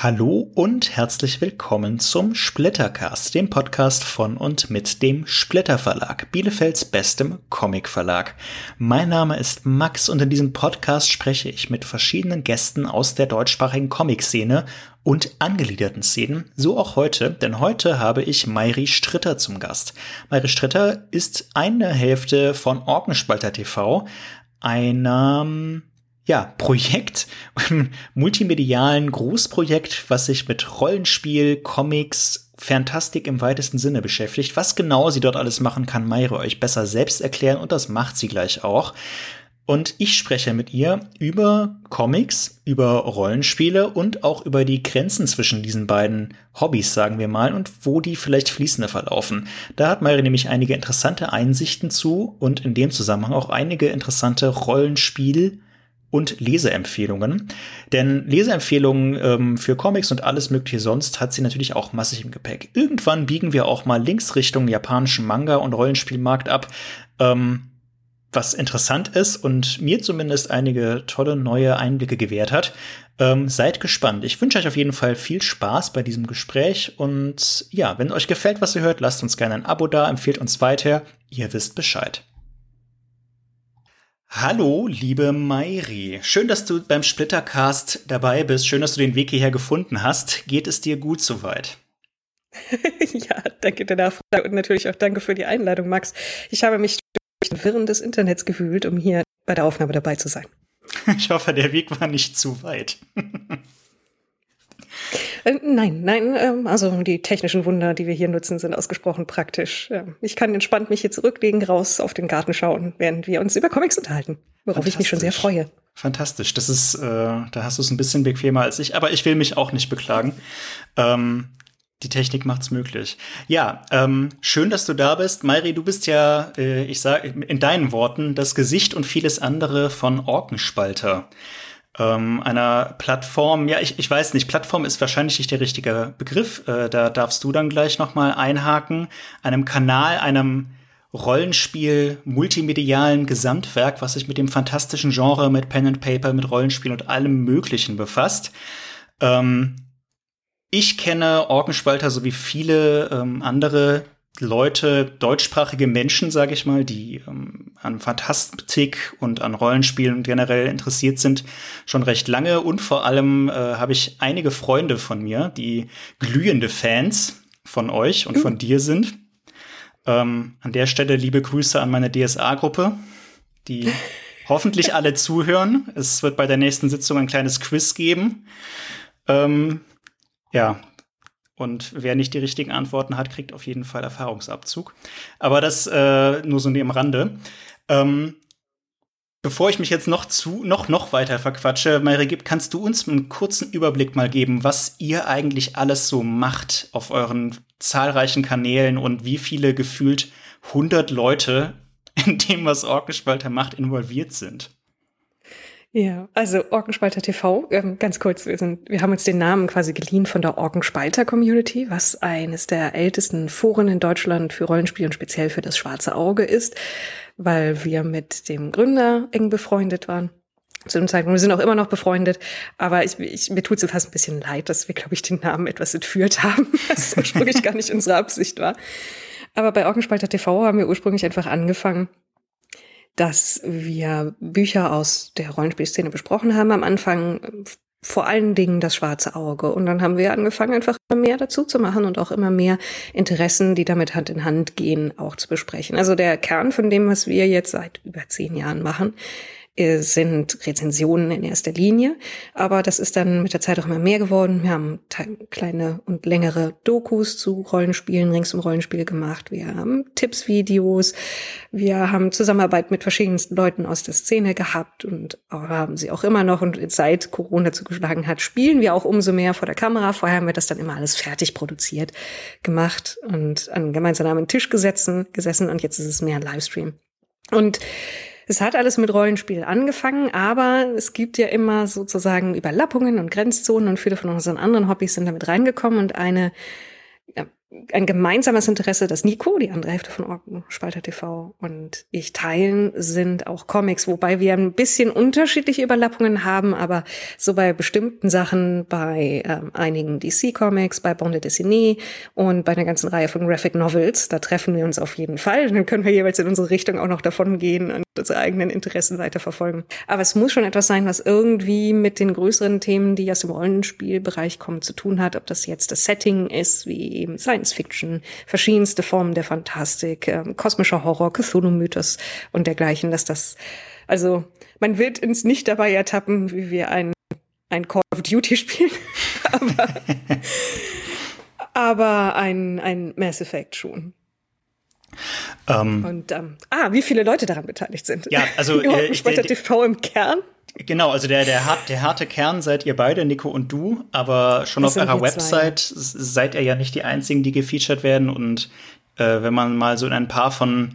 Hallo und herzlich willkommen zum Splittercast, dem Podcast von und mit dem Splitter Verlag, Bielefelds bestem Comic Verlag. Mein Name ist Max und in diesem Podcast spreche ich mit verschiedenen Gästen aus der deutschsprachigen Comic-Szene und angegliederten Szenen, so auch heute, denn heute habe ich Mairi Stritter zum Gast. Mairi Stritter ist eine Hälfte von Orkenspalter TV, einem ja, Projekt, multimedialen Großprojekt, was sich mit Rollenspiel, Comics, Fantastik im weitesten Sinne beschäftigt. Was genau sie dort alles machen, kann Mayre euch besser selbst erklären und das macht sie gleich auch. Und ich spreche mit ihr über Comics, über Rollenspiele und auch über die Grenzen zwischen diesen beiden Hobbys, sagen wir mal, und wo die vielleicht fließender verlaufen. Da hat Mayre nämlich einige interessante Einsichten zu und in dem Zusammenhang auch einige interessante Rollenspiel- und Leseempfehlungen. Denn Leseempfehlungen ähm, für Comics und alles mögliche sonst hat sie natürlich auch massig im Gepäck. Irgendwann biegen wir auch mal links Richtung japanischen Manga- und Rollenspielmarkt ab. Ähm, was interessant ist und mir zumindest einige tolle neue Einblicke gewährt hat. Ähm, seid gespannt. Ich wünsche euch auf jeden Fall viel Spaß bei diesem Gespräch und ja, wenn euch gefällt, was ihr hört, lasst uns gerne ein Abo da, empfehlt uns weiter. Ihr wisst Bescheid. Hallo, liebe Mairi. Schön, dass du beim Splittercast dabei bist. Schön, dass du den Weg hierher gefunden hast. Geht es dir gut soweit? ja, danke der Nachfrage und natürlich auch danke für die Einladung, Max. Ich habe mich durch den Wirren des Internets gewühlt, um hier bei der Aufnahme dabei zu sein. Ich hoffe, der Weg war nicht zu weit. Äh, nein, nein, ähm, also die technischen Wunder, die wir hier nutzen, sind ausgesprochen praktisch. Ich kann entspannt mich hier zurücklegen, raus auf den Garten schauen, während wir uns über Comics unterhalten, worauf ich mich schon sehr freue. Fantastisch. Das ist, äh, da hast du es ein bisschen bequemer als ich, aber ich will mich auch nicht beklagen. Ähm, die Technik macht's möglich. Ja, ähm, schön, dass du da bist. Mairi, du bist ja, äh, ich sage in deinen Worten, das Gesicht und vieles andere von Orkenspalter ähm, einer Plattform, ja, ich, ich weiß nicht, Plattform ist wahrscheinlich nicht der richtige Begriff, äh, da darfst du dann gleich noch mal einhaken, einem Kanal, einem Rollenspiel, multimedialen Gesamtwerk, was sich mit dem fantastischen Genre, mit Pen and Paper, mit Rollenspiel und allem Möglichen befasst. Ähm, ich kenne Orkenspalter sowie viele ähm, andere Leute, deutschsprachige Menschen, sage ich mal, die ähm, an Fantastik und an Rollenspielen generell interessiert sind, schon recht lange. Und vor allem äh, habe ich einige Freunde von mir, die glühende Fans von euch und mhm. von dir sind. Ähm, an der Stelle liebe Grüße an meine DSA-Gruppe, die hoffentlich alle zuhören. Es wird bei der nächsten Sitzung ein kleines Quiz geben. Ähm, ja, und wer nicht die richtigen Antworten hat, kriegt auf jeden Fall Erfahrungsabzug. Aber das äh, nur so neben Rande. Ähm, bevor ich mich jetzt noch zu noch noch weiter verquatsche, Mayre, kannst du uns einen kurzen Überblick mal geben, was ihr eigentlich alles so macht auf euren zahlreichen Kanälen und wie viele gefühlt 100 Leute in dem, was Orkenspalter macht, involviert sind? Ja, also Orkenspalter TV, ähm, ganz kurz, wir, sind, wir haben uns den Namen quasi geliehen von der Orkenspalter Community, was eines der ältesten Foren in Deutschland für Rollenspiel und speziell für das schwarze Auge ist, weil wir mit dem Gründer eng befreundet waren zu dem Zeitpunkt. Wir sind auch immer noch befreundet, aber ich, ich, mir tut es fast ein bisschen leid, dass wir, glaube ich, den Namen etwas entführt haben, was ursprünglich gar nicht unsere Absicht war. Aber bei Orkenspalter TV haben wir ursprünglich einfach angefangen, dass wir Bücher aus der Rollenspielszene besprochen haben am Anfang, vor allen Dingen das schwarze Auge. Und dann haben wir angefangen, einfach immer mehr dazu zu machen und auch immer mehr Interessen, die damit Hand in Hand gehen, auch zu besprechen. Also der Kern von dem, was wir jetzt seit über zehn Jahren machen, sind Rezensionen in erster Linie, aber das ist dann mit der Zeit auch immer mehr geworden. Wir haben kleine und längere Dokus zu Rollenspielen, rings um Rollenspiele gemacht. Wir haben Tippsvideos, wir haben Zusammenarbeit mit verschiedensten Leuten aus der Szene gehabt und haben sie auch immer noch und seit Corona zugeschlagen hat, spielen wir auch umso mehr vor der Kamera. Vorher haben wir das dann immer alles fertig produziert, gemacht und an gemeinsamen Tisch gesessen, gesessen und jetzt ist es mehr ein Livestream. Und es hat alles mit Rollenspiel angefangen, aber es gibt ja immer sozusagen Überlappungen und Grenzzonen und viele von unseren anderen Hobbys sind damit reingekommen und eine ja, ein gemeinsames Interesse, das Nico, die andere Hälfte von Orkenspalter TV und ich teilen, sind auch Comics, wobei wir ein bisschen unterschiedliche Überlappungen haben, aber so bei bestimmten Sachen, bei ähm, einigen DC-Comics, bei Bande Dessinée und bei einer ganzen Reihe von Graphic Novels, da treffen wir uns auf jeden Fall. Dann können wir jeweils in unsere Richtung auch noch davon gehen unsere eigenen Interessen weiterverfolgen. Aber es muss schon etwas sein, was irgendwie mit den größeren Themen, die aus dem Rollenspielbereich kommen, zu tun hat, ob das jetzt das Setting ist, wie eben Science Fiction, verschiedenste Formen der Fantastik, äh, kosmischer Horror, Cthulhu-Mythos und dergleichen, dass das, also man wird uns nicht dabei ertappen, wie wir ein, ein Call of Duty spielen, aber, aber ein, ein Mass Effect schon. Ähm. und ähm, ah, wie viele Leute daran beteiligt sind. Ja, also äh, der, TV im Kern. Genau, also der, der, hart, der harte Kern seid ihr beide, Nico und du, aber schon das auf eurer Website zwei, seid ihr ja nicht die einzigen, die gefeatured werden. Und äh, wenn man mal so in ein paar von,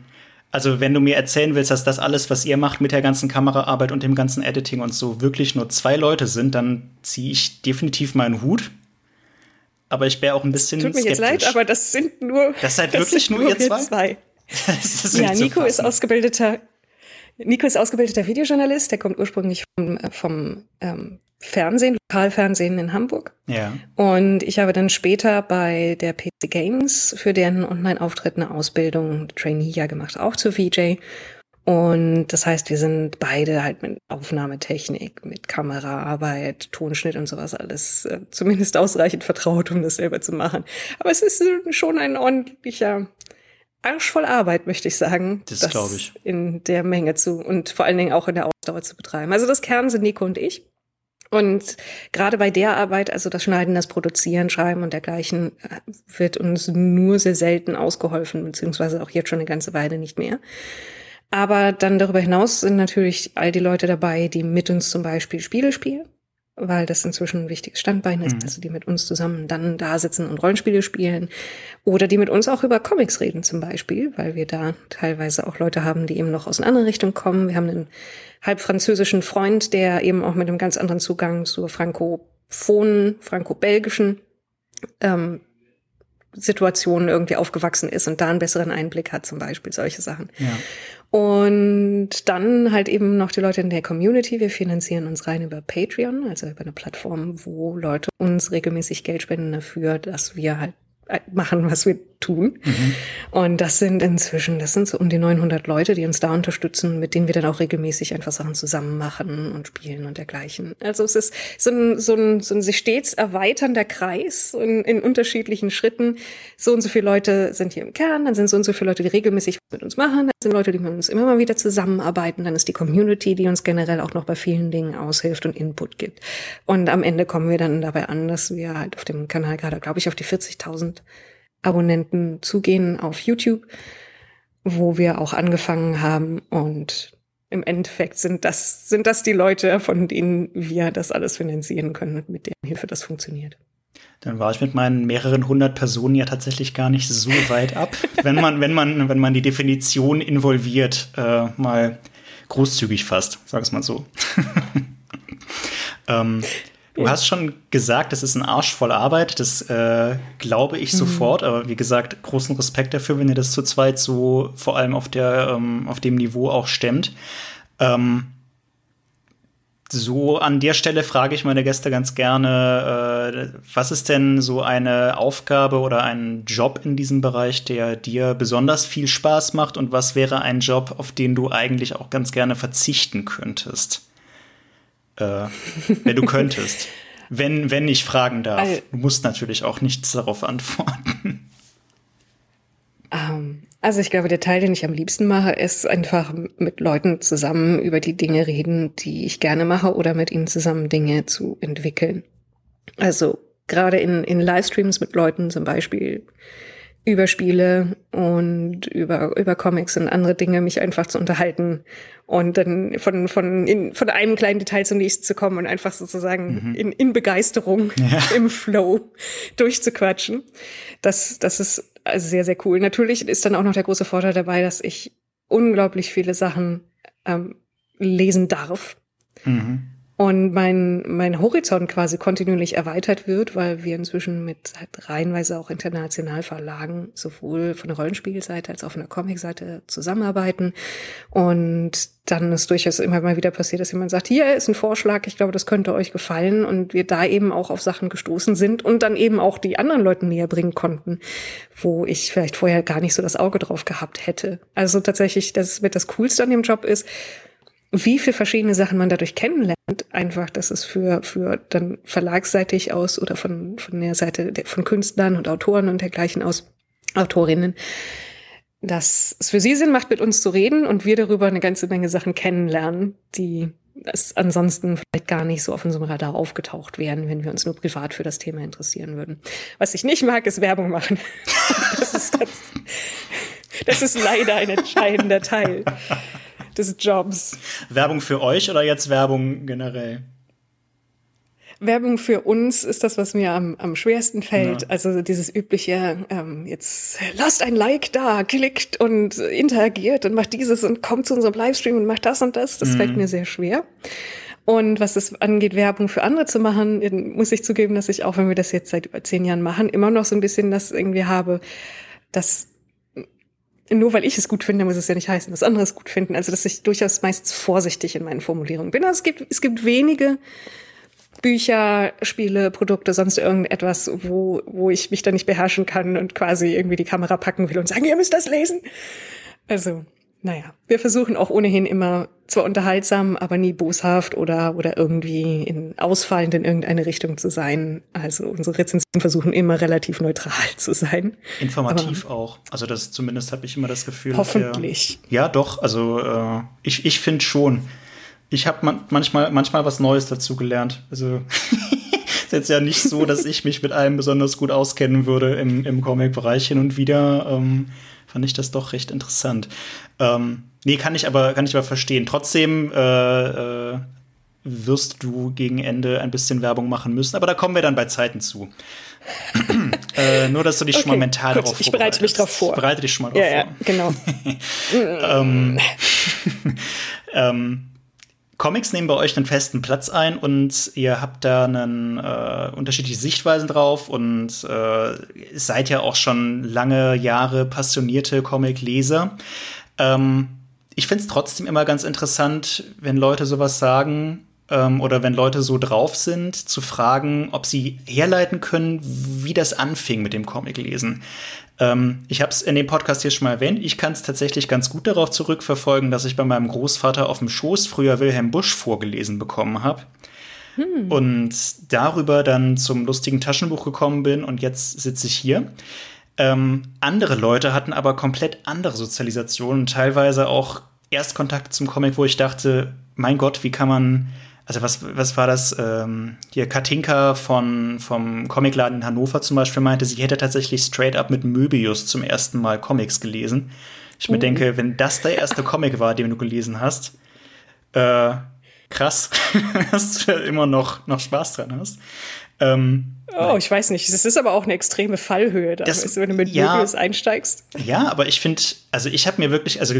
also wenn du mir erzählen willst, dass das alles, was ihr macht mit der ganzen Kameraarbeit und dem ganzen Editing und so, wirklich nur zwei Leute sind, dann ziehe ich definitiv meinen Hut. Aber ich wäre auch ein bisschen. Tut mir skeptisch. jetzt leid, aber das sind nur. Das seid das wirklich nur, nur ihr zwei? zwei. ja, Nico ist ausgebildeter Nico ist ausgebildeter Videojournalist, der kommt ursprünglich vom, vom ähm, Fernsehen, Lokalfernsehen in Hamburg. Ja. Und ich habe dann später bei der PC Games für deren Online-Auftritt eine Ausbildung, Trainee ja gemacht, auch zur VJ. Und das heißt, wir sind beide halt mit Aufnahmetechnik, mit Kameraarbeit, Tonschnitt und sowas alles äh, zumindest ausreichend vertraut, um das selber zu machen. Aber es ist schon ein ordentlicher arschvoll Arbeit, möchte ich sagen. Das, das glaube ich. In der Menge zu und vor allen Dingen auch in der Ausdauer zu betreiben. Also das Kern sind Nico und ich. Und gerade bei der Arbeit, also das Schneiden, das Produzieren, Schreiben und dergleichen, äh, wird uns nur sehr selten ausgeholfen, beziehungsweise auch jetzt schon eine ganze Weile nicht mehr. Aber dann darüber hinaus sind natürlich all die Leute dabei, die mit uns zum Beispiel Spiele spielen weil das inzwischen ein wichtiges Standbein ist, mhm. also die mit uns zusammen dann da sitzen und Rollenspiele spielen oder die mit uns auch über Comics reden zum Beispiel, weil wir da teilweise auch Leute haben, die eben noch aus einer anderen Richtung kommen. Wir haben einen halb französischen Freund, der eben auch mit einem ganz anderen Zugang zur frankophonen, franco-belgischen ähm, Situationen irgendwie aufgewachsen ist und da einen besseren Einblick hat, zum Beispiel solche Sachen. Ja. Und dann halt eben noch die Leute in der Community. Wir finanzieren uns rein über Patreon, also über eine Plattform, wo Leute uns regelmäßig Geld spenden dafür, dass wir halt machen, was wir tun. Mhm. Und das sind inzwischen, das sind so um die 900 Leute, die uns da unterstützen, mit denen wir dann auch regelmäßig einfach Sachen zusammen machen und spielen und dergleichen. Also es ist so ein, so ein, so ein sich stets erweiternder Kreis in, in unterschiedlichen Schritten. So und so viele Leute sind hier im Kern, dann sind so und so viele Leute, die regelmäßig mit uns machen, dann sind Leute, die mit uns immer mal wieder zusammenarbeiten, dann ist die Community, die uns generell auch noch bei vielen Dingen aushilft und Input gibt. Und am Ende kommen wir dann dabei an, dass wir halt auf dem Kanal gerade, glaube ich, auf die 40.000 Abonnenten zugehen auf YouTube, wo wir auch angefangen haben und im Endeffekt sind das, sind das die Leute, von denen wir das alles finanzieren können und mit deren Hilfe das funktioniert. Dann war ich mit meinen mehreren hundert Personen ja tatsächlich gar nicht so weit ab, wenn man, wenn man, wenn man die Definition involviert, äh, mal großzügig fasst, sag es mal so. ähm, Du hast schon gesagt, das ist ein Arsch voll Arbeit, das äh, glaube ich mhm. sofort, aber wie gesagt, großen Respekt dafür, wenn ihr das zu zweit so vor allem auf, der, ähm, auf dem Niveau auch stemmt. Ähm, so an der Stelle frage ich meine Gäste ganz gerne, äh, was ist denn so eine Aufgabe oder ein Job in diesem Bereich, der dir besonders viel Spaß macht und was wäre ein Job, auf den du eigentlich auch ganz gerne verzichten könntest? Äh, wenn du könntest. wenn, wenn ich fragen darf. Also, du musst natürlich auch nichts darauf antworten. Ähm, also ich glaube, der Teil, den ich am liebsten mache, ist einfach mit Leuten zusammen über die Dinge reden, die ich gerne mache oder mit ihnen zusammen Dinge zu entwickeln. Also gerade in, in Livestreams mit Leuten zum Beispiel über Spiele und über, über Comics und andere Dinge mich einfach zu unterhalten und dann von, von, in, von einem kleinen Detail zum nächsten zu kommen und einfach sozusagen mhm. in, in Begeisterung ja. im Flow durchzuquatschen. Das, das ist sehr, sehr cool. Natürlich ist dann auch noch der große Vorteil dabei, dass ich unglaublich viele Sachen ähm, lesen darf. Mhm. Und mein, mein Horizont quasi kontinuierlich erweitert wird, weil wir inzwischen mit halt reihenweise auch international Verlagen sowohl von der Rollenspielseite als auch von der Comicseite zusammenarbeiten und dann ist durchaus immer mal wieder passiert, dass jemand sagt, hier ist ein Vorschlag, ich glaube, das könnte euch gefallen und wir da eben auch auf Sachen gestoßen sind und dann eben auch die anderen Leuten näher bringen konnten, wo ich vielleicht vorher gar nicht so das Auge drauf gehabt hätte. Also tatsächlich, das wird das Coolste an dem Job ist, wie viel verschiedene Sachen man dadurch kennenlernt, einfach, dass es für, für dann verlagsseitig aus oder von, von der Seite der, von Künstlern und Autoren und dergleichen aus, Autorinnen, dass es für sie Sinn macht, mit uns zu reden und wir darüber eine ganze Menge Sachen kennenlernen, die es ansonsten vielleicht gar nicht so auf unserem Radar aufgetaucht wären, wenn wir uns nur privat für das Thema interessieren würden. Was ich nicht mag, ist Werbung machen. Das ist, ganz, das ist leider ein entscheidender Teil des Jobs. Werbung für euch oder jetzt Werbung generell? Werbung für uns ist das, was mir am, am schwersten fällt. Ja. Also dieses übliche, ähm, jetzt lasst ein Like da, klickt und interagiert und macht dieses und kommt zu unserem Livestream und macht das und das. Das mhm. fällt mir sehr schwer. Und was es angeht, Werbung für andere zu machen, muss ich zugeben, dass ich auch, wenn wir das jetzt seit über zehn Jahren machen, immer noch so ein bisschen das irgendwie habe, dass nur weil ich es gut finde, muss es ja nicht heißen, dass andere es gut finden. Also, dass ich durchaus meistens vorsichtig in meinen Formulierungen bin. Also, es gibt, es gibt wenige Bücher, Spiele, Produkte, sonst irgendetwas, wo, wo ich mich da nicht beherrschen kann und quasi irgendwie die Kamera packen will und sagen, ihr müsst das lesen. Also, naja, wir versuchen auch ohnehin immer zwar unterhaltsam, aber nie boshaft oder, oder irgendwie in ausfallend in irgendeine Richtung zu sein. Also unsere Rezensionen versuchen immer relativ neutral zu sein. Informativ aber auch. Also das zumindest habe ich immer das Gefühl. Hoffentlich. Wir, ja, doch. Also äh, ich, ich finde schon. Ich habe man, manchmal, manchmal was Neues dazu gelernt. Also jetzt ja nicht so, dass ich mich mit allem besonders gut auskennen würde im, im Comic-Bereich hin und wieder. Ähm, fand ich das doch recht interessant. Ähm, nee, kann ich aber, kann ich aber verstehen. Trotzdem äh, äh, wirst du gegen Ende ein bisschen Werbung machen müssen, aber da kommen wir dann bei Zeiten zu. äh, nur, dass du dich okay, schon mal mental gut, darauf Ich bereite mich darauf vor. Ich bereite dich schon mal darauf ja, vor. Ja, genau. ähm, ähm, Comics nehmen bei euch einen festen Platz ein und ihr habt da einen, äh, unterschiedliche Sichtweisen drauf und äh, seid ja auch schon lange Jahre passionierte Comic-Leser. Ähm, ich finde es trotzdem immer ganz interessant, wenn Leute sowas sagen ähm, oder wenn Leute so drauf sind, zu fragen, ob sie herleiten können, wie das anfing mit dem Comic-Lesen. Ähm, ich habe es in dem Podcast hier schon mal erwähnt. Ich kann es tatsächlich ganz gut darauf zurückverfolgen, dass ich bei meinem Großvater auf dem Schoß früher Wilhelm Busch vorgelesen bekommen habe. Hm. Und darüber dann zum lustigen Taschenbuch gekommen bin und jetzt sitze ich hier. Ähm, andere Leute hatten aber komplett andere Sozialisationen, teilweise auch Erstkontakt zum Comic, wo ich dachte, mein Gott, wie kann man also was, was war das? Ähm, hier Katinka von, vom Comicladen in Hannover zum Beispiel meinte, sie hätte tatsächlich straight up mit Möbius zum ersten Mal Comics gelesen. Ich mir mhm. denke, wenn das der erste Comic war, den du gelesen hast, äh, krass, dass du immer noch, noch Spaß dran hast. Ähm, oh, ich weiß nicht. Es ist aber auch eine extreme Fallhöhe, da, das, wenn du mit ja, Möbius einsteigst. Ja, aber ich finde, also ich habe mir wirklich, also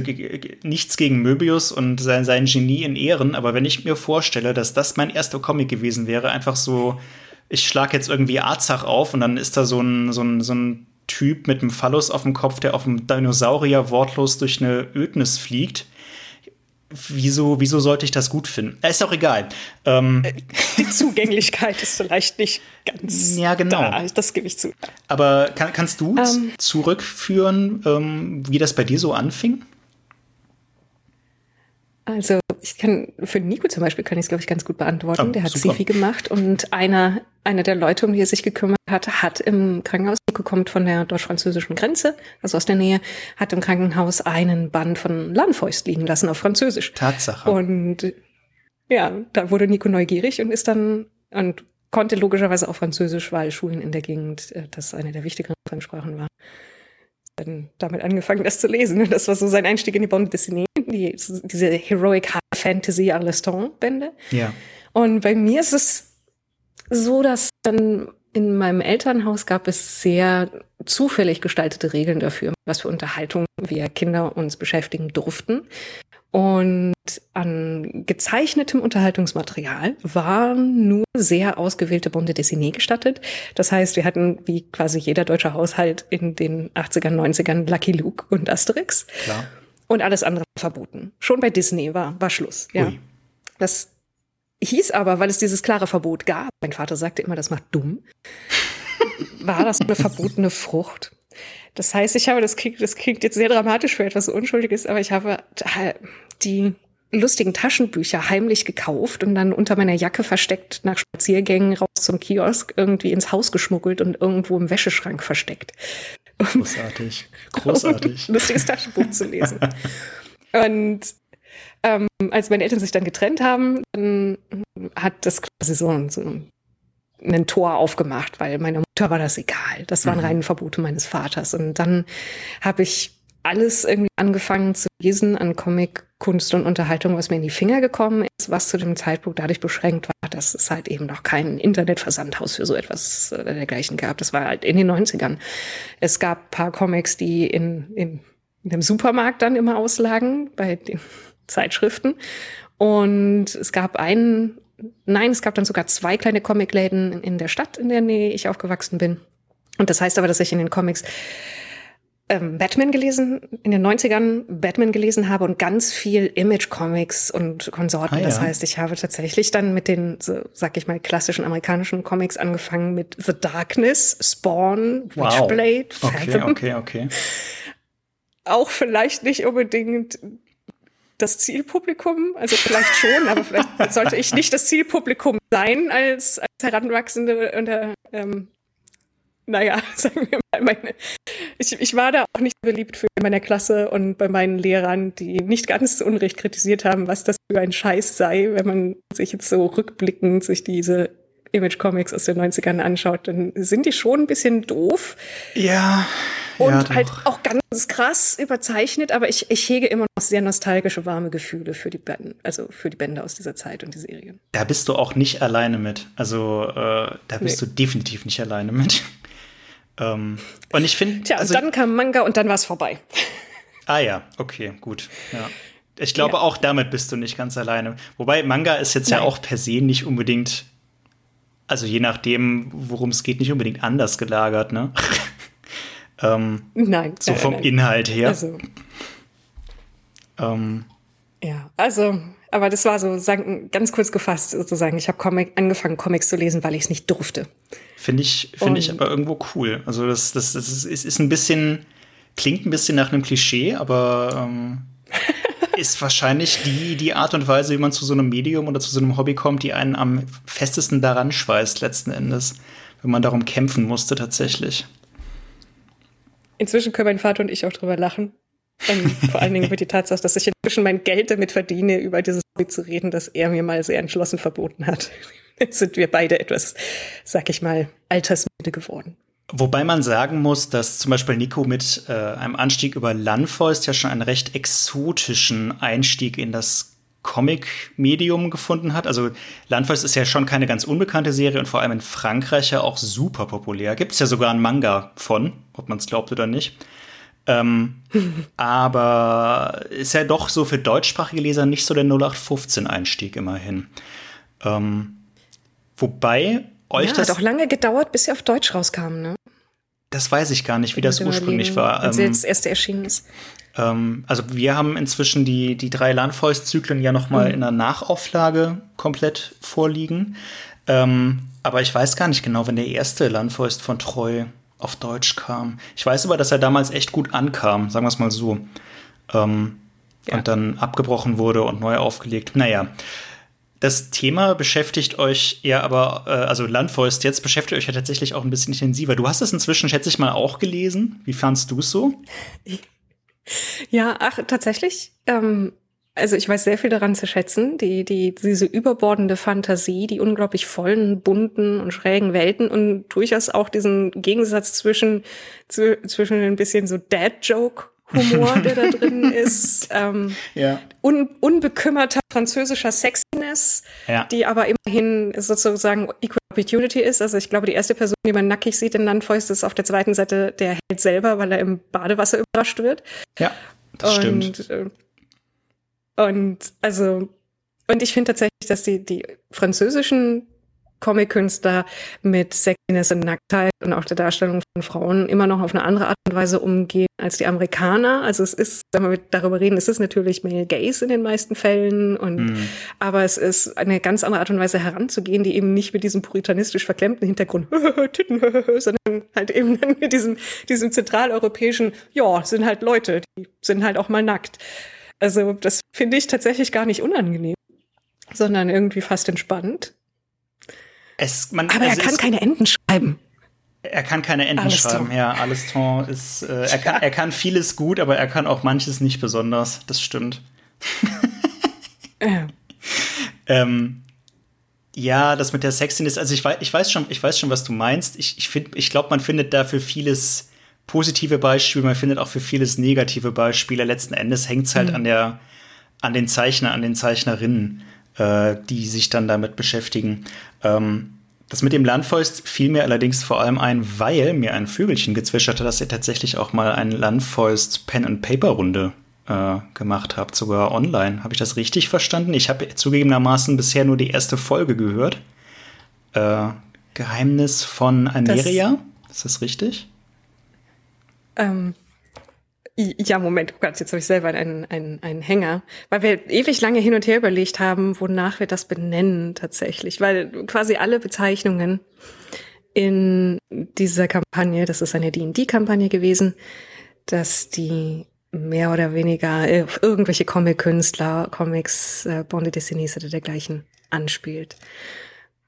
nichts gegen Möbius und sein, sein Genie in Ehren, aber wenn ich mir vorstelle, dass das mein erster Comic gewesen wäre, einfach so, ich schlage jetzt irgendwie Arzach auf und dann ist da so ein, so ein, so ein Typ mit einem Phallus auf dem Kopf, der auf einem Dinosaurier wortlos durch eine Ödnis fliegt wieso, wieso sollte ich das gut finden? Äh, ist auch egal. Ähm. Äh, die Zugänglichkeit ist vielleicht nicht ganz ja, genau. da, das gebe ich zu. Aber kann, kannst du ähm, zurückführen, ähm, wie das bei dir so anfing? Also ich kann für Nico zum Beispiel kann ich es glaube ich ganz gut beantworten. Oh, der hat super. Sifi gemacht und einer einer der Leute, um die er sich gekümmert hat, hat im Krankenhaus Nico kommt von der deutsch-französischen Grenze, also aus der Nähe, hat im Krankenhaus einen Band von Landfäust liegen lassen auf Französisch. Tatsache. Und ja, da wurde Nico neugierig und ist dann und konnte logischerweise auch Französisch, weil Schulen in der Gegend äh, das eine der wichtigeren Fremdsprachen war dann damit angefangen, das zu lesen. Das war so sein Einstieg in die Bande Dessinée, die, diese Heroic High Fantasy Arleston-Bände. Ja. Und bei mir ist es so, dass dann in meinem Elternhaus gab es sehr zufällig gestaltete Regeln dafür, was für Unterhaltung wir Kinder uns beschäftigen durften. Und an gezeichnetem Unterhaltungsmaterial waren nur sehr ausgewählte Bonde Dessinée gestattet. Das heißt, wir hatten wie quasi jeder deutsche Haushalt in den 80ern, 90ern Lucky Luke und Asterix. Klar. Und alles andere verboten. Schon bei Disney war, war Schluss. Ja. Ui. Das hieß aber, weil es dieses klare Verbot gab, mein Vater sagte immer, das macht dumm, war das eine verbotene Frucht. Das heißt, ich habe, das klingt, das klingt jetzt sehr dramatisch für etwas Unschuldiges, aber ich habe die lustigen Taschenbücher heimlich gekauft und dann unter meiner Jacke versteckt nach Spaziergängen raus zum Kiosk irgendwie ins Haus geschmuggelt und irgendwo im Wäscheschrank versteckt. Großartig. Großartig. Um lustiges Taschenbuch zu lesen. Und ähm, als meine Eltern sich dann getrennt haben, dann hat das quasi so, so ein Tor aufgemacht, weil meiner Mutter war das egal. Das waren mhm. reine Verbote meines Vaters. Und dann habe ich alles irgendwie angefangen zu lesen an Comic, Kunst und Unterhaltung, was mir in die Finger gekommen ist, was zu dem Zeitpunkt dadurch beschränkt war, dass es halt eben noch kein Internetversandhaus für so etwas äh, dergleichen gab. Das war halt in den 90ern. Es gab paar Comics, die in, in, in dem Supermarkt dann immer auslagen, bei den Zeitschriften. Und es gab einen Nein, es gab dann sogar zwei kleine Comicläden in der Stadt, in der Nähe ich aufgewachsen bin. Und das heißt aber, dass ich in den Comics ähm, Batman gelesen, in den 90ern Batman gelesen habe und ganz viel Image-Comics und Konsorten. Ah, ja. Das heißt, ich habe tatsächlich dann mit den, so, sag ich mal, klassischen amerikanischen Comics angefangen mit The Darkness, Spawn, wow. Witchblade, Fathom. Okay, okay, okay. Auch vielleicht nicht unbedingt das Zielpublikum, also vielleicht schon, aber vielleicht sollte ich nicht das Zielpublikum sein als, als Heranwachsende unter, ähm, naja, sagen wir mal, meine, ich, ich war da auch nicht beliebt für in meiner Klasse und bei meinen Lehrern, die nicht ganz zu Unrecht kritisiert haben, was das für ein Scheiß sei, wenn man sich jetzt so rückblickend sich diese Image-Comics aus den 90ern anschaut, dann sind die schon ein bisschen doof. Ja. Und ja, halt auch ganz krass überzeichnet, aber ich, ich hege immer noch sehr nostalgische, warme Gefühle für die Bände, also für die Bände aus dieser Zeit und die Serien. Da bist du auch nicht alleine mit. Also äh, da bist nee. du definitiv nicht alleine mit. ähm, und ich finde. Tja, also, und dann kam Manga und dann war es vorbei. Ah ja, okay, gut. Ja. Ich glaube, ja. auch damit bist du nicht ganz alleine. Wobei Manga ist jetzt Nein. ja auch per se nicht unbedingt also je nachdem, worum es geht, nicht unbedingt anders gelagert, ne? ähm, nein. So vom nein. Inhalt her. Also, ähm, ja, also, aber das war so, sagen, ganz kurz gefasst sozusagen. Ich habe Comic, angefangen, Comics zu lesen, weil ich es nicht durfte. Finde ich, finde ich aber irgendwo cool. Also das, das, das ist, ist ein bisschen, klingt ein bisschen nach einem Klischee, aber ähm, ist wahrscheinlich die, die Art und Weise, wie man zu so einem Medium oder zu so einem Hobby kommt, die einen am festesten daran schweißt, letzten Endes, wenn man darum kämpfen musste tatsächlich. Inzwischen können mein Vater und ich auch drüber lachen. Und vor allen Dingen über die Tatsache, dass ich inzwischen mein Geld damit verdiene, über dieses Hobby zu reden, das er mir mal sehr entschlossen verboten hat. Jetzt sind wir beide etwas, sag ich mal, altersmüde geworden. Wobei man sagen muss, dass zum Beispiel Nico mit äh, einem Anstieg über Landfäust ja schon einen recht exotischen Einstieg in das Comic-Medium gefunden hat. Also Landfäust ist ja schon keine ganz unbekannte Serie und vor allem in Frankreich ja auch super populär. Gibt es ja sogar einen Manga von, ob man es glaubt oder nicht. Ähm, aber ist ja doch so für deutschsprachige Leser nicht so der 0815-Einstieg immerhin. Ähm, wobei euch ja, das. Hat auch lange gedauert, bis sie auf Deutsch rauskamen, ne? Das weiß ich gar nicht, wie das ursprünglich war. Als ähm, das erste erschienen ist. Ähm, also wir haben inzwischen die, die drei Landfäust-Zyklen ja noch mal mhm. in einer Nachauflage komplett vorliegen. Ähm, aber ich weiß gar nicht genau, wenn der erste Landfäust von Treu auf Deutsch kam. Ich weiß aber, dass er damals echt gut ankam, sagen wir es mal so. Ähm, ja. Und dann abgebrochen wurde und neu aufgelegt. Naja. Das Thema beschäftigt euch ja aber, äh, also Landfäust jetzt beschäftigt euch ja tatsächlich auch ein bisschen intensiver. Du hast es inzwischen, schätze ich mal, auch gelesen. Wie fandst du es so? Ja, ach, tatsächlich. Ähm, also ich weiß sehr viel daran zu schätzen, die, die, diese überbordende Fantasie, die unglaublich vollen, bunten und schrägen Welten und durchaus auch diesen Gegensatz zwischen, zwischen ein bisschen so Dad-Joke Humor, der da drin ist, ähm, ja. un, unbekümmerter französischer Sexiness, ja. die aber immerhin sozusagen Equal Opportunity ist. Also ich glaube, die erste Person, die man nackig sieht in Landfäust, ist auf der zweiten Seite der Held selber, weil er im Badewasser überrascht wird. Ja, das Und, stimmt. Äh, Und also, und ich finde tatsächlich, dass die, die französischen Comic-Künstler mit Sexiness und Nacktheit und auch der Darstellung von Frauen immer noch auf eine andere Art und Weise umgehen als die Amerikaner. Also es ist, wenn wir darüber reden, es ist natürlich male gaze in den meisten Fällen und mhm. aber es ist eine ganz andere Art und Weise heranzugehen, die eben nicht mit diesem puritanistisch verklemmten Hintergrund, Titten, sondern halt eben mit diesem, diesem zentraleuropäischen, ja, sind halt Leute, die sind halt auch mal nackt. Also das finde ich tatsächlich gar nicht unangenehm, sondern irgendwie fast entspannt. Es, man, Aber also er kann keine Enden schreiben. Er kann keine Enden Aliston. schreiben, ja. Aliston ist, äh, er, kann, er kann vieles gut, aber er kann auch manches nicht besonders. Das stimmt. ja. ähm, ja, das mit der Sexiness, also ich weiß, ich weiß schon, ich weiß schon, was du meinst. Ich, ich finde, ich glaube, man findet da für vieles positive Beispiele, man findet auch für vieles negative Beispiele. Letzten Endes hängt es halt mhm. an der, an den Zeichner, an den Zeichnerinnen äh, die sich dann damit beschäftigen. Ähm, das mit dem Landfäust fiel mir allerdings vor allem ein, weil mir ein Vögelchen gezwischerte, dass ihr tatsächlich auch mal eine Landfäust Pen and Paper Runde äh, gemacht habt, sogar online. Habe ich das richtig verstanden? Ich habe zugegebenermaßen bisher nur die erste Folge gehört. Äh, Geheimnis von Ameria. Das ist das richtig? Ähm, ja, Moment, oh Gott, jetzt habe ich selber einen, einen, einen Hänger. Weil wir ewig lange hin und her überlegt haben, wonach wir das benennen tatsächlich. Weil quasi alle Bezeichnungen in dieser Kampagne, das ist eine D&D-Kampagne gewesen, dass die mehr oder weniger äh, irgendwelche Comic-Künstler, Comics, äh, Bande Dessinies oder dergleichen anspielt.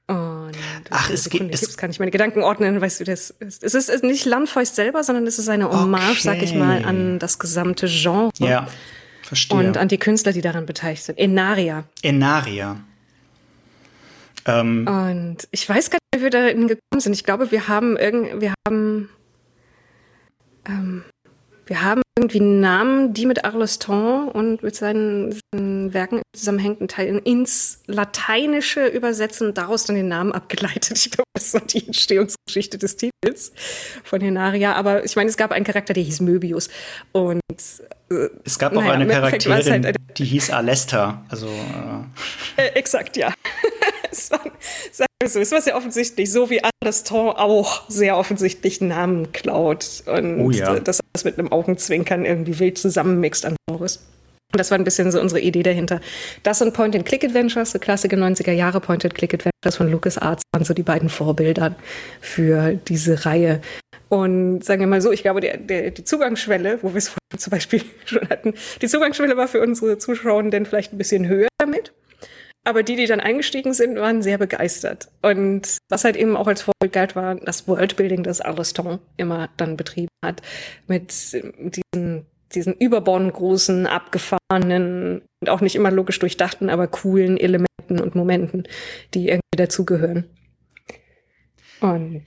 Und Ach, es geht. Es Tipps kann ich meine Gedanken ordnen, weißt du, das ist, es ist nicht Landfäust selber, sondern es ist eine Hommage, okay. sag ich mal, an das gesamte Genre. Ja, verstehe. Und an die Künstler, die daran beteiligt sind. Enaria. Enaria. Ähm. Und ich weiß gar nicht, wie wir da gekommen sind. Ich glaube, wir haben irgend, wir haben, ähm, wir haben irgendwie Namen, die mit Arleston und mit seinen, seinen Werken zusammenhängenden Teilen ins Lateinische übersetzen und daraus dann den Namen abgeleitet. Ich glaube, das war die Entstehungsgeschichte des Titels von Henaria. Aber ich meine, es gab einen Charakter, der hieß Möbius. Und äh, es gab auch naja, eine Charakterin, halt die hieß Alesta. Also äh. Äh, exakt, ja. Es war, sagen wir so, es war sehr offensichtlich, so wie Arleston auch sehr offensichtlich Namen klaut und oh ja. das mit einem Augenzwinkern irgendwie wild zusammenmixt an Genres. Und das war ein bisschen so unsere Idee dahinter. Das und Point-and-Click-Adventures, so klassische 90er Jahre Point-and-Click-Adventures von LucasArts waren so die beiden Vorbilder für diese Reihe. Und sagen wir mal so, ich glaube, der, der, die Zugangsschwelle, wo wir es vorhin zum Beispiel schon hatten, die Zugangsschwelle war für unsere Zuschauer denn vielleicht ein bisschen höher damit. Aber die, die dann eingestiegen sind, waren sehr begeistert. Und was halt eben auch als Vorbild galt, war das Worldbuilding, das Arleston immer dann betrieben hat. Mit diesen, diesen überbordend großen, abgefahrenen und auch nicht immer logisch durchdachten, aber coolen Elementen und Momenten, die irgendwie dazugehören. Und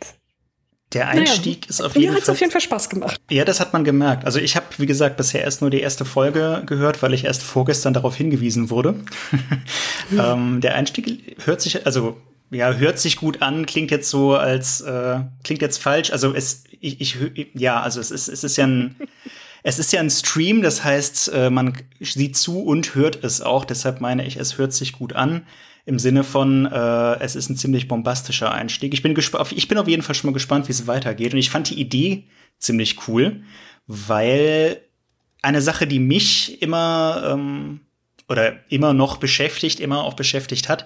der Einstieg naja, ist auf jeden Fall. Mir hat es auf jeden Fall Spaß gemacht. Ja, das hat man gemerkt. Also ich habe, wie gesagt, bisher erst nur die erste Folge gehört, weil ich erst vorgestern darauf hingewiesen wurde. mhm. ähm, der Einstieg hört sich, also ja, hört sich gut an, klingt jetzt so als äh, klingt jetzt falsch. Also es, ich, ich ja, also es ist, es ist ja ein Es ist ja ein Stream, das heißt, äh, man sieht zu und hört es auch. Deshalb meine ich, es hört sich gut an im Sinne von, äh, es ist ein ziemlich bombastischer Einstieg. Ich bin, ich bin auf jeden Fall schon mal gespannt, wie es weitergeht. Und ich fand die Idee ziemlich cool, weil eine Sache, die mich immer ähm, oder immer noch beschäftigt, immer auch beschäftigt hat,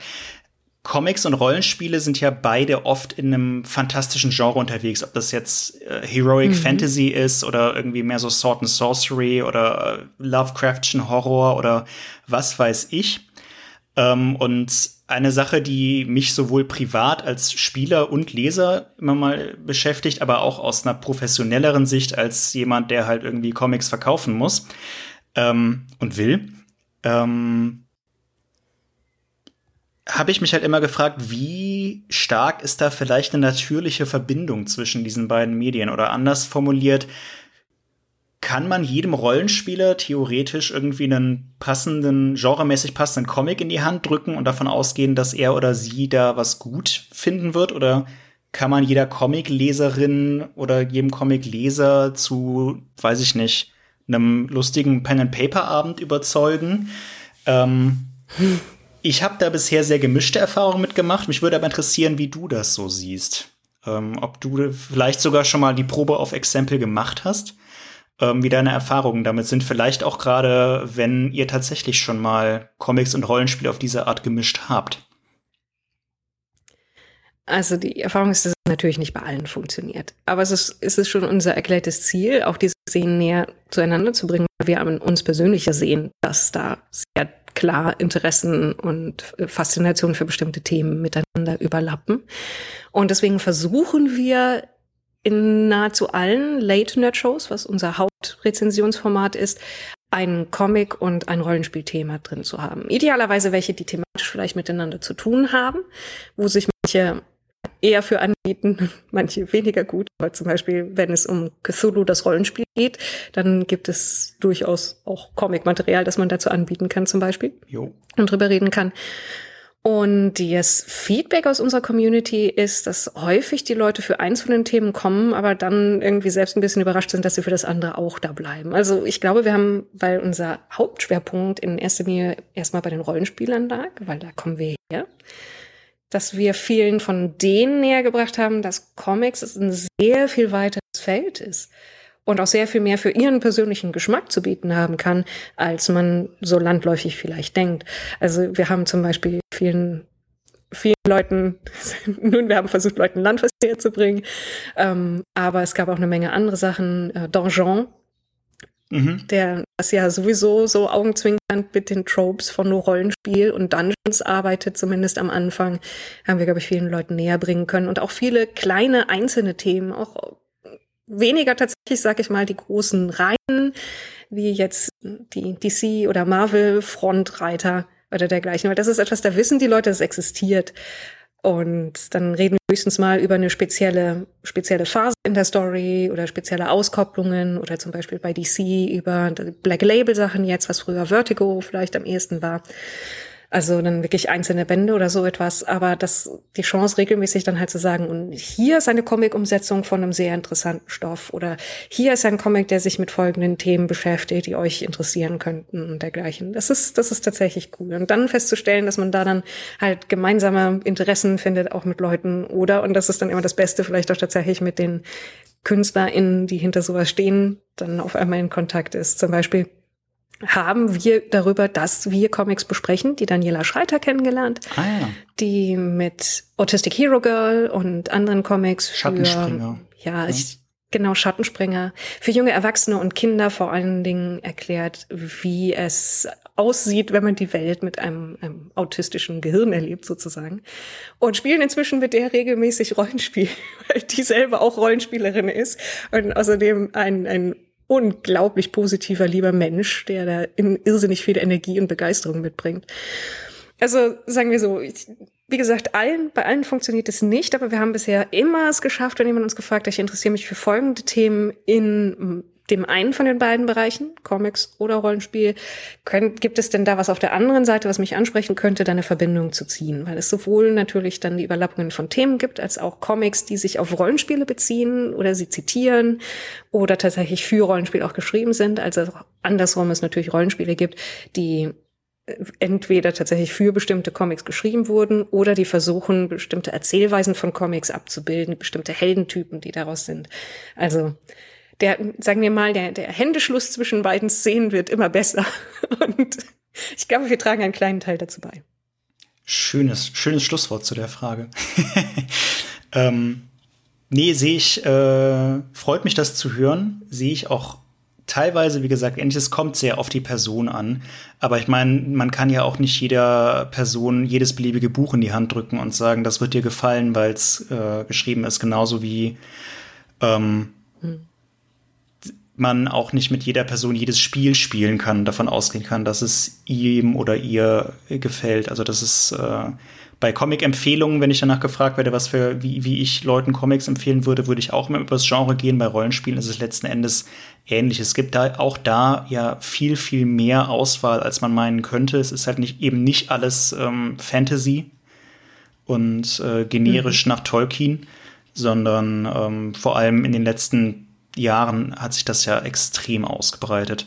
Comics und Rollenspiele sind ja beide oft in einem fantastischen Genre unterwegs, ob das jetzt äh, Heroic mhm. Fantasy ist oder irgendwie mehr so Sword and Sorcery oder äh, Lovecraftchen Horror oder was weiß ich. Ähm, und eine Sache, die mich sowohl privat als Spieler und Leser immer mal beschäftigt, aber auch aus einer professionelleren Sicht als jemand, der halt irgendwie Comics verkaufen muss ähm, und will, ähm, habe ich mich halt immer gefragt, wie stark ist da vielleicht eine natürliche Verbindung zwischen diesen beiden Medien? Oder anders formuliert, kann man jedem Rollenspieler theoretisch irgendwie einen passenden, genremäßig passenden Comic in die Hand drücken und davon ausgehen, dass er oder sie da was gut finden wird? Oder kann man jeder Comicleserin oder jedem Comicleser zu, weiß ich nicht, einem lustigen Pen-and-Paper-Abend überzeugen? Ähm, hm. Ich habe da bisher sehr gemischte Erfahrungen mitgemacht. Mich würde aber interessieren, wie du das so siehst. Ähm, ob du vielleicht sogar schon mal die Probe auf Exempel gemacht hast, ähm, wie deine Erfahrungen damit sind. Vielleicht auch gerade, wenn ihr tatsächlich schon mal Comics und Rollenspiele auf diese Art gemischt habt. Also die Erfahrung ist, dass es natürlich nicht bei allen funktioniert. Aber es ist, es schon unser erklärtes Ziel, auch diese Szenen näher zueinander zu bringen, weil wir an uns persönlich sehen, dass da sehr klar Interessen und Faszination für bestimmte Themen miteinander überlappen. Und deswegen versuchen wir in nahezu allen Late-Nerd-Shows, was unser Hauptrezensionsformat ist, ein Comic und ein Rollenspielthema drin zu haben. Idealerweise welche, die thematisch vielleicht miteinander zu tun haben, wo sich manche eher für anbieten, manche weniger gut. Aber zum Beispiel, wenn es um Cthulhu, das Rollenspiel geht, dann gibt es durchaus auch Comic-Material, das man dazu anbieten kann zum Beispiel. Jo. Und drüber reden kann. Und das Feedback aus unserer Community ist, dass häufig die Leute für eins von den Themen kommen, aber dann irgendwie selbst ein bisschen überrascht sind, dass sie für das andere auch da bleiben. Also ich glaube, wir haben, weil unser Hauptschwerpunkt in erster Linie erstmal bei den Rollenspielern lag, weil da kommen wir her, dass wir vielen von denen näher gebracht haben, dass Comics ein sehr viel weiteres Feld ist und auch sehr viel mehr für ihren persönlichen Geschmack zu bieten haben kann, als man so landläufig vielleicht denkt. Also wir haben zum Beispiel vielen vielen Leuten, nun, wir haben versucht, Leuten Landfest zu bringen, ähm, aber es gab auch eine Menge andere Sachen. Äh, Donjon mhm. der das ja sowieso so augenzwinkernd mit den Tropes von Rollenspiel und Dungeons arbeitet, zumindest am Anfang, haben wir, glaube ich, vielen Leuten näher bringen können. Und auch viele kleine einzelne Themen, auch weniger tatsächlich, sag ich mal, die großen Reihen, wie jetzt die DC oder Marvel Frontreiter oder dergleichen. Weil das ist etwas, da wissen die Leute, es existiert. Und dann reden wir höchstens mal über eine spezielle, spezielle Phase in der Story oder spezielle Auskopplungen oder zum Beispiel bei DC über Black Label Sachen jetzt, was früher Vertigo vielleicht am ehesten war. Also dann wirklich einzelne Bände oder so etwas, aber das die Chance regelmäßig dann halt zu sagen, und hier ist eine Comic-Umsetzung von einem sehr interessanten Stoff oder hier ist ein Comic, der sich mit folgenden Themen beschäftigt, die euch interessieren könnten und dergleichen. Das ist, das ist tatsächlich cool. Und dann festzustellen, dass man da dann halt gemeinsame Interessen findet, auch mit Leuten oder, und das ist dann immer das Beste, vielleicht auch tatsächlich mit den KünstlerInnen, die hinter sowas stehen, dann auf einmal in Kontakt ist. Zum Beispiel haben wir darüber, dass wir Comics besprechen, die Daniela Schreiter kennengelernt, ah, ja. die mit Autistic Hero Girl und anderen Comics Schattenspringer. Für, ja, ja. Ich, genau, Schattenspringer, für junge Erwachsene und Kinder vor allen Dingen erklärt, wie es aussieht, wenn man die Welt mit einem, einem autistischen Gehirn erlebt, sozusagen. Und spielen inzwischen mit der regelmäßig Rollenspiel, weil die selber auch Rollenspielerin ist und außerdem ein, ein unglaublich positiver, lieber Mensch, der da in irrsinnig viel Energie und Begeisterung mitbringt. Also sagen wir so, ich, wie gesagt, allen, bei allen funktioniert es nicht, aber wir haben bisher immer es geschafft, wenn jemand uns gefragt hat, ich interessiere mich für folgende Themen in dem einen von den beiden Bereichen, Comics oder Rollenspiel, könnt, gibt es denn da was auf der anderen Seite, was mich ansprechen könnte, da eine Verbindung zu ziehen? Weil es sowohl natürlich dann die Überlappungen von Themen gibt, als auch Comics, die sich auf Rollenspiele beziehen oder sie zitieren oder tatsächlich für Rollenspiel auch geschrieben sind. Also andersrum es natürlich Rollenspiele gibt, die entweder tatsächlich für bestimmte Comics geschrieben wurden oder die versuchen, bestimmte Erzählweisen von Comics abzubilden, bestimmte Heldentypen, die daraus sind. Also der, sagen wir mal, der, der Händeschluss zwischen beiden Szenen wird immer besser. Und ich glaube, wir tragen einen kleinen Teil dazu bei. Schönes, schönes Schlusswort zu der Frage. ähm, nee, sehe ich, äh, freut mich, das zu hören. Sehe ich auch teilweise, wie gesagt, endlich, es kommt sehr auf die Person an. Aber ich meine, man kann ja auch nicht jeder Person jedes beliebige Buch in die Hand drücken und sagen, das wird dir gefallen, weil es äh, geschrieben ist. Genauso wie ähm, hm man auch nicht mit jeder Person jedes Spiel spielen kann, davon ausgehen kann, dass es ihm oder ihr gefällt. Also das ist äh, bei Comic-Empfehlungen, wenn ich danach gefragt werde, was für, wie, wie ich Leuten Comics empfehlen würde, würde ich auch immer über das Genre gehen. Bei Rollenspielen ist es letzten Endes ähnlich. Es gibt da auch da ja viel, viel mehr Auswahl, als man meinen könnte. Es ist halt nicht eben nicht alles ähm, Fantasy und äh, generisch mhm. nach Tolkien, sondern ähm, vor allem in den letzten Jahren hat sich das ja extrem ausgebreitet.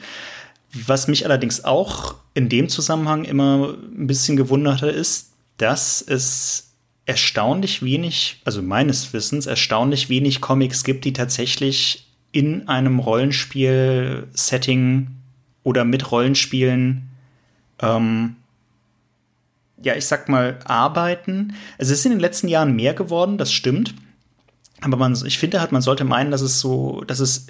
Was mich allerdings auch in dem Zusammenhang immer ein bisschen gewundert hat, ist, dass es erstaunlich wenig, also meines Wissens, erstaunlich wenig Comics gibt, die tatsächlich in einem Rollenspiel-Setting oder mit Rollenspielen, ähm, ja, ich sag mal, arbeiten. Es ist in den letzten Jahren mehr geworden, das stimmt. Aber man, ich finde halt, man sollte meinen, dass es so, dass es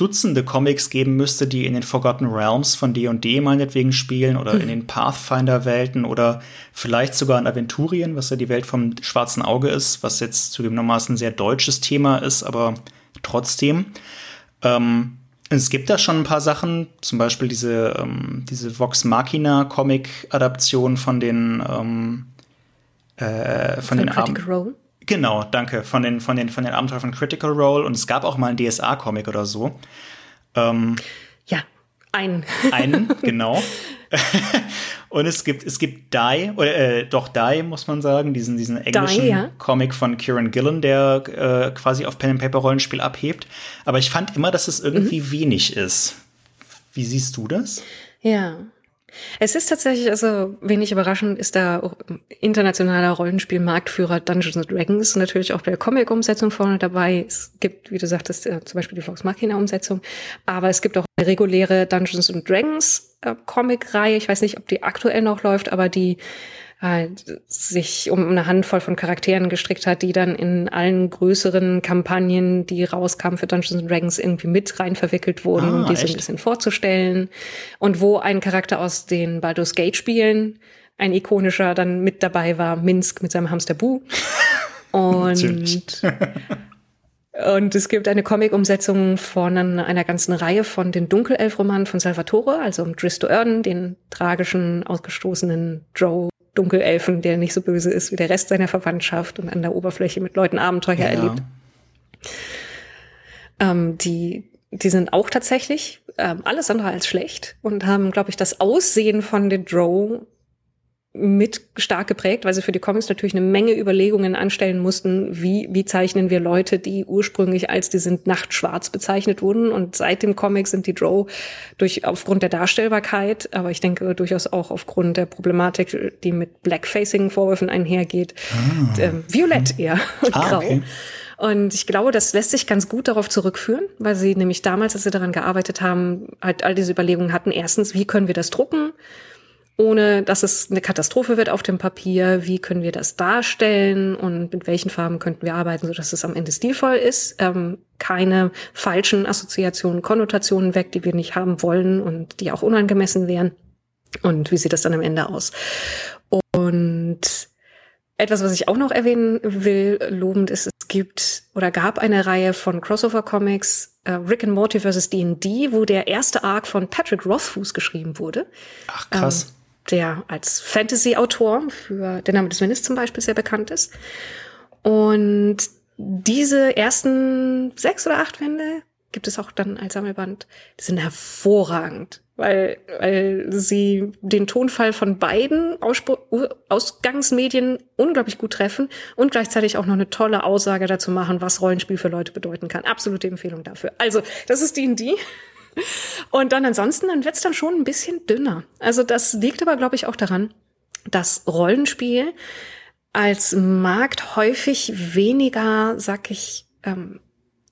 Dutzende Comics geben müsste, die in den Forgotten Realms von D&D meinetwegen spielen oder mhm. in den Pathfinder-Welten oder vielleicht sogar in Aventurien, was ja die Welt vom schwarzen Auge ist, was jetzt zu dem normalsten sehr deutsches Thema ist, aber trotzdem. Ähm, es gibt da schon ein paar Sachen, zum Beispiel diese, ähm, diese Vox Machina Comic-Adaption von den ähm, äh, von, von den Critical Role? Genau, danke. Von den, von den, von den Abenteuern von Critical Role. Und es gab auch mal einen DSA-Comic oder so. Ähm, ja, einen. Einen, genau. und es gibt, es gibt Die, oder äh, doch Die, muss man sagen, diesen, diesen englischen Die, ja. Comic von Kieran Gillen, der äh, quasi auf Pen and Paper Rollenspiel abhebt. Aber ich fand immer, dass es irgendwie mhm. wenig ist. Wie siehst du das? Ja. Es ist tatsächlich, also wenig überraschend, ist da internationaler Rollenspielmarktführer Dungeons Dragons natürlich auch bei der Comic-Umsetzung vorne dabei. Es gibt, wie du sagtest, äh, zum Beispiel die Vox Machina-Umsetzung, aber es gibt auch eine reguläre Dungeons Dragons äh, Comic-Reihe. Ich weiß nicht, ob die aktuell noch läuft, aber die halt sich um eine Handvoll von Charakteren gestrickt hat, die dann in allen größeren Kampagnen, die rauskamen für Dungeons Dragons, irgendwie mit rein verwickelt wurden, ah, um die so ein bisschen vorzustellen. Und wo ein Charakter aus den Baldur's Gate Spielen, ein ikonischer, dann mit dabei war, Minsk mit seinem Hamster Bu. Und Und es gibt eine Comic-Umsetzung von einer ganzen Reihe von den Dunkelelf-Romanen von Salvatore, also um Dristo Erden, den tragischen, ausgestoßenen Joe Dunkelelfen, der nicht so böse ist wie der Rest seiner Verwandtschaft und an der Oberfläche mit Leuten Abenteuer ja. erlebt. Ähm, die, die sind auch tatsächlich ähm, alles andere als schlecht und haben, glaube ich, das Aussehen von The Drow mit stark geprägt, weil sie für die Comics natürlich eine Menge Überlegungen anstellen mussten, wie, wie zeichnen wir Leute, die ursprünglich als die sind nachtschwarz bezeichnet wurden. Und seit dem Comic sind die Drow durch, aufgrund der Darstellbarkeit, aber ich denke durchaus auch aufgrund der Problematik, die mit Blackfacing-Vorwürfen einhergeht, ah. äh, violett eher und ah, grau. Okay. Und ich glaube, das lässt sich ganz gut darauf zurückführen, weil sie nämlich damals, als sie daran gearbeitet haben, halt all diese Überlegungen hatten. Erstens, wie können wir das drucken? Ohne dass es eine Katastrophe wird auf dem Papier. Wie können wir das darstellen und mit welchen Farben könnten wir arbeiten, sodass es am Ende stilvoll ist? Ähm, keine falschen Assoziationen, Konnotationen weg, die wir nicht haben wollen und die auch unangemessen wären. Und wie sieht das dann am Ende aus? Und etwas, was ich auch noch erwähnen will, lobend ist, es gibt oder gab eine Reihe von Crossover-Comics, äh, Rick and Morty vs. D&D, wo der erste Arc von Patrick Rothfuss geschrieben wurde. Ach, krass. Ähm, der als Fantasy-Autor für Der Name des Windes zum Beispiel sehr bekannt ist. Und diese ersten sechs oder acht Wände gibt es auch dann als Sammelband. Die sind hervorragend, weil, weil sie den Tonfall von beiden Ausspr Ausgangsmedien unglaublich gut treffen und gleichzeitig auch noch eine tolle Aussage dazu machen, was Rollenspiel für Leute bedeuten kann. Absolute Empfehlung dafür. Also, das ist D&D. Und dann ansonsten, dann wird's dann schon ein bisschen dünner. Also das liegt aber, glaube ich, auch daran, dass Rollenspiel als Markt häufig weniger, sag ich, ähm,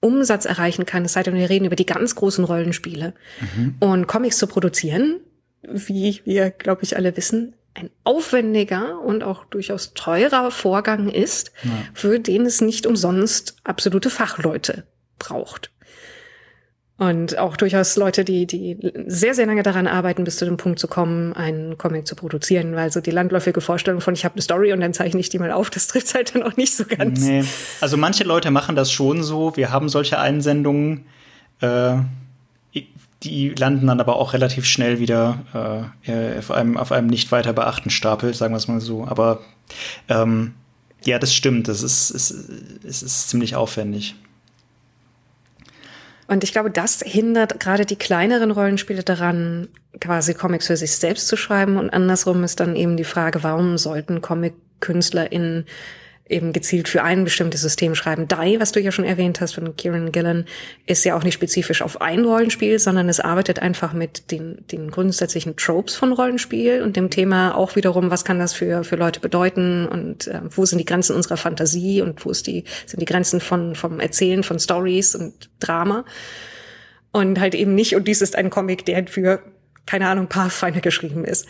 Umsatz erreichen kann, es sei denn, wir reden über die ganz großen Rollenspiele. Mhm. Und Comics zu produzieren, wie wir, glaube ich, alle wissen, ein aufwendiger und auch durchaus teurer Vorgang ist, ja. für den es nicht umsonst absolute Fachleute braucht. Und auch durchaus Leute, die, die sehr, sehr lange daran arbeiten, bis zu dem Punkt zu kommen, einen Comic zu produzieren. Weil so die landläufige Vorstellung von, ich habe eine Story und dann zeichne ich die mal auf, das trifft halt dann auch nicht so ganz. Nee. Also manche Leute machen das schon so. Wir haben solche Einsendungen, äh, die landen dann aber auch relativ schnell wieder äh, auf, einem, auf einem nicht weiter beachten Stapel, sagen wir es mal so. Aber ähm, ja, das stimmt. Das ist, es, es ist ziemlich aufwendig. Und ich glaube, das hindert gerade die kleineren Rollenspiele daran, quasi Comics für sich selbst zu schreiben. Und andersrum ist dann eben die Frage, warum sollten Comic-KünstlerInnen eben gezielt für ein bestimmtes System schreiben. Die, was du ja schon erwähnt hast von Kieran Gillen, ist ja auch nicht spezifisch auf ein Rollenspiel, sondern es arbeitet einfach mit den, den grundsätzlichen Tropes von Rollenspiel und dem Thema auch wiederum, was kann das für, für Leute bedeuten und äh, wo sind die Grenzen unserer Fantasie und wo ist die, sind die Grenzen von, vom Erzählen von Stories und Drama. Und halt eben nicht, und dies ist ein Comic, der für, keine Ahnung, Pathfinder geschrieben ist.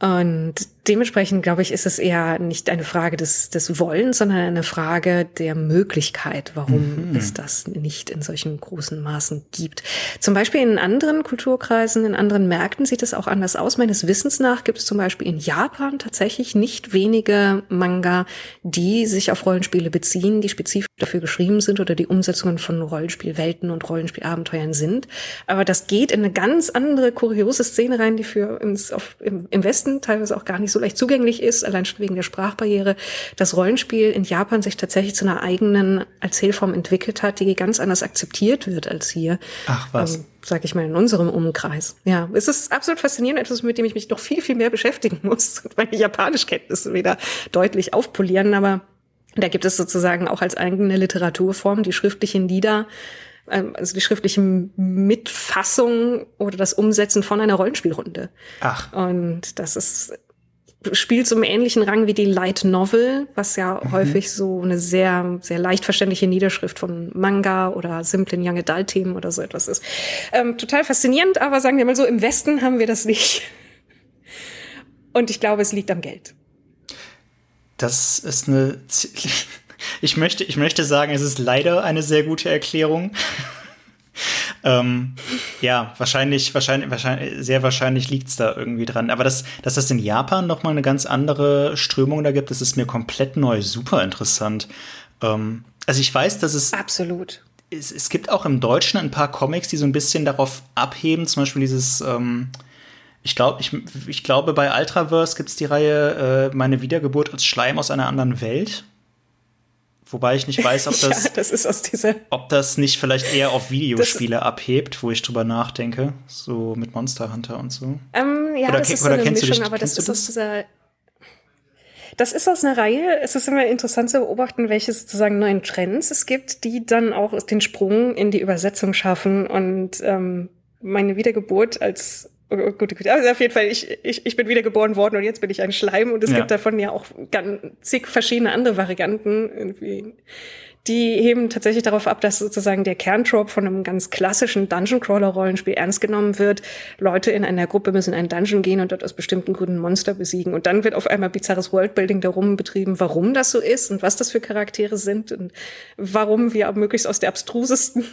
Und dementsprechend, glaube ich, ist es eher nicht eine Frage des, des Wollens, sondern eine Frage der Möglichkeit, warum mhm. es das nicht in solchen großen Maßen gibt. Zum Beispiel in anderen Kulturkreisen, in anderen Märkten sieht es auch anders aus. Meines Wissens nach gibt es zum Beispiel in Japan tatsächlich nicht wenige Manga, die sich auf Rollenspiele beziehen, die spezifisch dafür geschrieben sind oder die Umsetzungen von Rollenspielwelten und Rollenspielabenteuern sind. Aber das geht in eine ganz andere kuriose Szene rein, die für uns auf, im, im Westen teilweise auch gar nicht so leicht zugänglich ist, allein schon wegen der Sprachbarriere, das Rollenspiel in Japan sich tatsächlich zu einer eigenen Erzählform entwickelt hat, die ganz anders akzeptiert wird als hier. Ach was. Ähm, sag ich mal, in unserem Umkreis. Ja, es ist absolut faszinierend, etwas, mit dem ich mich noch viel, viel mehr beschäftigen muss und meine Japanischkenntnisse wieder deutlich aufpolieren, aber da gibt es sozusagen auch als eigene Literaturform die schriftlichen Lieder, ähm, also die schriftliche Mitfassung oder das Umsetzen von einer Rollenspielrunde. Ach. Und das ist spielt so im ähnlichen Rang wie die Light Novel, was ja mhm. häufig so eine sehr, sehr leicht verständliche Niederschrift von Manga oder simplen Young Adult Themen oder so etwas ist. Ähm, total faszinierend, aber sagen wir mal so, im Westen haben wir das nicht. Und ich glaube, es liegt am Geld. Das ist eine ich möchte, ich möchte sagen, es ist leider eine sehr gute Erklärung. ähm, ja, wahrscheinlich, wahrscheinlich, wahrscheinlich, sehr wahrscheinlich liegt es da irgendwie dran. Aber dass, dass das in Japan noch mal eine ganz andere Strömung da gibt, das ist mir komplett neu, super interessant. Ähm, also ich weiß, dass es absolut. Es, es, gibt auch im Deutschen ein paar Comics, die so ein bisschen darauf abheben, zum Beispiel dieses ähm, ich glaube, ich, ich glaube, bei Ultraverse gibt es die Reihe äh, Meine Wiedergeburt als Schleim aus einer anderen Welt. Wobei ich nicht weiß, ob das, ja, das ob das nicht vielleicht eher auf Videospiele abhebt, wo ich drüber nachdenke, so mit Monster Hunter und so. Ähm, ja, oder, das ist oder so eine Mischung, dich, aber das ist aus dieser das ist aus einer Reihe. Es ist immer interessant zu beobachten, welche sozusagen neuen Trends es gibt, die dann auch den Sprung in die Übersetzung schaffen und ähm, meine Wiedergeburt als gut, gut. Also auf jeden Fall, ich, ich, ich bin wieder geboren worden und jetzt bin ich ein Schleim und es ja. gibt davon ja auch ganz zig verschiedene andere Varianten irgendwie. Die heben tatsächlich darauf ab, dass sozusagen der Kerntrope von einem ganz klassischen Dungeon-Crawler-Rollenspiel ernst genommen wird. Leute in einer Gruppe müssen in einen Dungeon gehen und dort aus bestimmten Gründen Monster besiegen. Und dann wird auf einmal bizarres Worldbuilding darum betrieben, warum das so ist und was das für Charaktere sind und warum wir möglichst aus der abstrusesten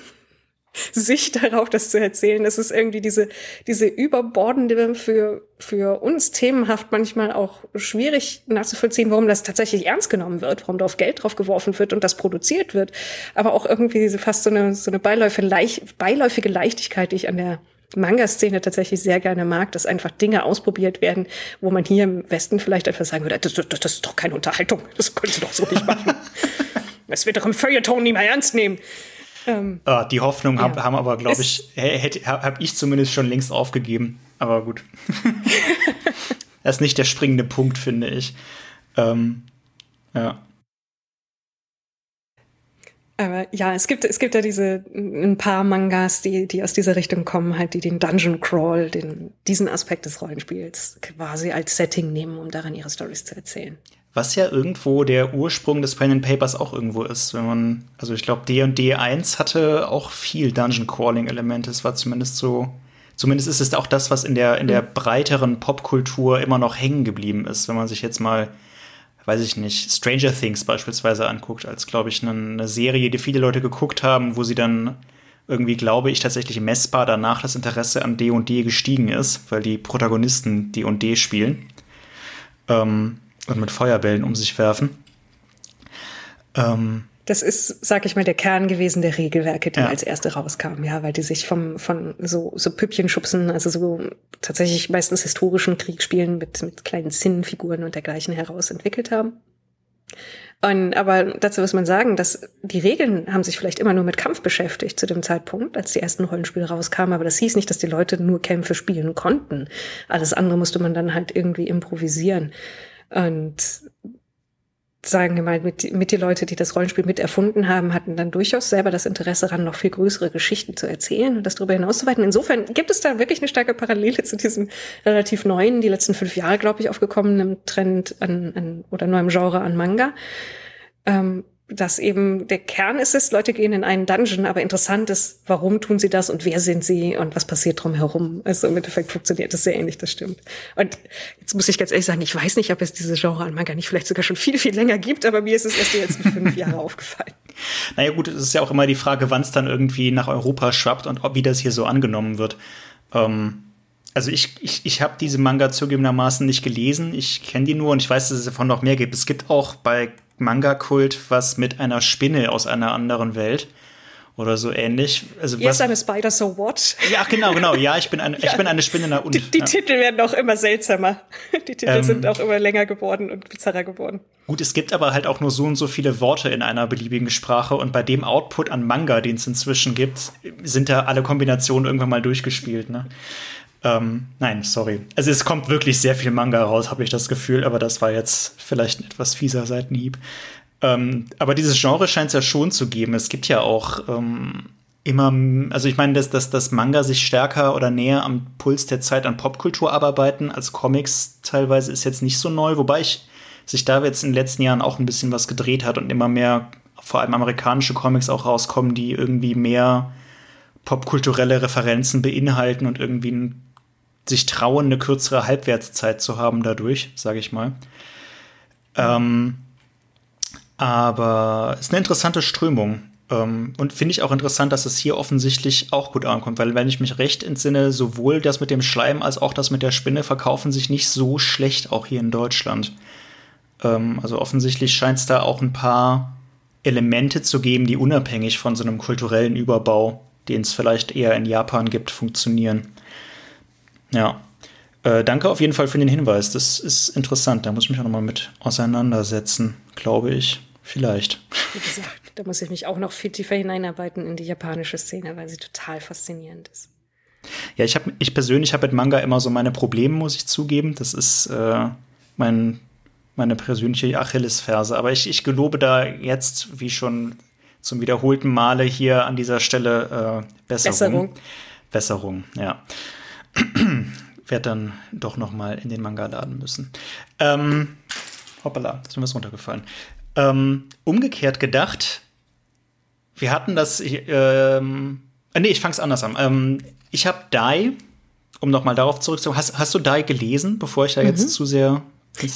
Sicht darauf, das zu erzählen. Das ist irgendwie diese, diese überbordende, für, für uns themenhaft manchmal auch schwierig nachzuvollziehen, warum das tatsächlich ernst genommen wird, warum darauf Geld drauf geworfen wird und das produziert wird. Aber auch irgendwie diese fast so eine, so eine beiläufige Leichtigkeit, die ich an der Manga-Szene tatsächlich sehr gerne mag, dass einfach Dinge ausprobiert werden, wo man hier im Westen vielleicht einfach sagen würde, das, das, das ist doch keine Unterhaltung, das könntest du doch so nicht machen. Das wird doch im Feuilleton nie mehr ernst nehmen. Ähm, ah, die Hoffnung ja. haben, aber, glaube ich, hätte, habe ich zumindest schon längst aufgegeben. Aber gut. das ist nicht der springende Punkt, finde ich. Ähm, ja. Aber ja, es gibt, es gibt ja diese, ein paar Mangas, die, die aus dieser Richtung kommen, halt, die den Dungeon Crawl, den, diesen Aspekt des Rollenspiels quasi als Setting nehmen, um darin ihre Stories zu erzählen. Was ja irgendwo der Ursprung des Pen and Papers auch irgendwo ist, wenn man, also ich glaube, D&D 1 hatte auch viel Dungeon Crawling Elemente. Es war zumindest so, zumindest ist es auch das, was in der, in der mhm. breiteren Popkultur immer noch hängen geblieben ist. Wenn man sich jetzt mal, weiß ich nicht, Stranger Things beispielsweise anguckt, als, glaube ich, eine, eine Serie, die viele Leute geguckt haben, wo sie dann irgendwie, glaube ich, tatsächlich messbar danach das Interesse an D&D gestiegen ist, weil die Protagonisten D&D spielen. Ähm, und mit Feuerbällen um sich werfen. Ähm, das ist, sag ich mal, der Kern gewesen der Regelwerke, die ja. als erste rauskamen, ja, weil die sich vom, von so, so Püppchenschubsen, also so tatsächlich meistens historischen Kriegsspielen mit, mit kleinen Zinnenfiguren und dergleichen heraus entwickelt haben. Und, aber dazu muss man sagen, dass die Regeln haben sich vielleicht immer nur mit Kampf beschäftigt zu dem Zeitpunkt, als die ersten Rollenspiele rauskamen. Aber das hieß nicht, dass die Leute nur Kämpfe spielen konnten. Alles andere musste man dann halt irgendwie improvisieren. Und sagen wir mal, mit, mit die Leute, die das Rollenspiel mit erfunden haben, hatten dann durchaus selber das Interesse daran, noch viel größere Geschichten zu erzählen und das darüber hinaus zu weiten. Insofern gibt es da wirklich eine starke Parallele zu diesem relativ neuen, die letzten fünf Jahre, glaube ich, aufgekommenen Trend an, an oder neuem Genre an Manga. Ähm, dass eben der Kern ist es, Leute gehen in einen Dungeon, aber interessant ist, warum tun sie das und wer sind sie und was passiert drumherum. Also im Endeffekt funktioniert das sehr ähnlich, das stimmt. Und jetzt muss ich ganz ehrlich sagen, ich weiß nicht, ob es diese Genre an Manga nicht vielleicht sogar schon viel, viel länger gibt, aber mir ist es erst die letzten fünf Jahre aufgefallen. Naja gut, es ist ja auch immer die Frage, wann es dann irgendwie nach Europa schwappt und ob wie das hier so angenommen wird. Ähm also ich, ich, ich habe diese Manga zugegebenermaßen nicht gelesen. Ich kenne die nur und ich weiß, dass es davon noch mehr gibt. Es gibt auch bei Manga-Kult was mit einer Spinne aus einer anderen Welt oder so ähnlich. Also Hier ist eine Spider, so what? Ja, genau, genau. Ja, ich bin eine, ja. ich bin eine Spinne. Na, und, die, die ja. Titel werden auch immer seltsamer. Die Titel ähm, sind auch immer länger geworden und bizarrer geworden. Gut, es gibt aber halt auch nur so und so viele Worte in einer beliebigen Sprache und bei dem Output an Manga, den es inzwischen gibt, sind da alle Kombinationen irgendwann mal durchgespielt. Ne? Ähm, nein, sorry. Also es kommt wirklich sehr viel Manga raus, habe ich das Gefühl, aber das war jetzt vielleicht ein etwas fieser Seitenhieb. Ähm, aber dieses Genre scheint es ja schon zu geben. Es gibt ja auch ähm, immer, also ich meine, dass, dass das Manga sich stärker oder näher am Puls der Zeit an Popkultur arbeiten als Comics teilweise ist jetzt nicht so neu, wobei ich sich da jetzt in den letzten Jahren auch ein bisschen was gedreht hat und immer mehr vor allem amerikanische Comics auch rauskommen, die irgendwie mehr popkulturelle Referenzen beinhalten und irgendwie ein sich trauen, eine kürzere Halbwertszeit zu haben dadurch, sage ich mal. Ähm, aber es ist eine interessante Strömung. Ähm, und finde ich auch interessant, dass es hier offensichtlich auch gut ankommt, weil wenn ich mich recht entsinne, sowohl das mit dem Schleim als auch das mit der Spinne verkaufen sich nicht so schlecht, auch hier in Deutschland. Ähm, also offensichtlich scheint es da auch ein paar Elemente zu geben, die unabhängig von so einem kulturellen Überbau, den es vielleicht eher in Japan gibt, funktionieren. Ja. Äh, danke auf jeden Fall für den Hinweis. Das ist interessant. Da muss ich mich auch noch mal mit auseinandersetzen, glaube ich. Vielleicht. Wie gesagt, da muss ich mich auch noch viel tiefer hineinarbeiten in die japanische Szene, weil sie total faszinierend ist. Ja, ich, hab, ich persönlich habe mit Manga immer so meine Probleme, muss ich zugeben. Das ist äh, mein, meine persönliche Achillesferse. Aber ich, ich gelobe da jetzt, wie schon zum wiederholten Male hier an dieser Stelle, äh, Besserung. Besserung. Besserung, ja. Werde dann doch noch mal in den Manga laden müssen. Ähm, hoppala, ist mir was runtergefallen. Ähm, umgekehrt gedacht, wir hatten das. Ähm, äh, nee, ich fange es anders an. Ähm, ich habe Die, um noch mal darauf zurückzukommen. Hast, hast du Die gelesen, bevor ich da mhm. jetzt zu sehr.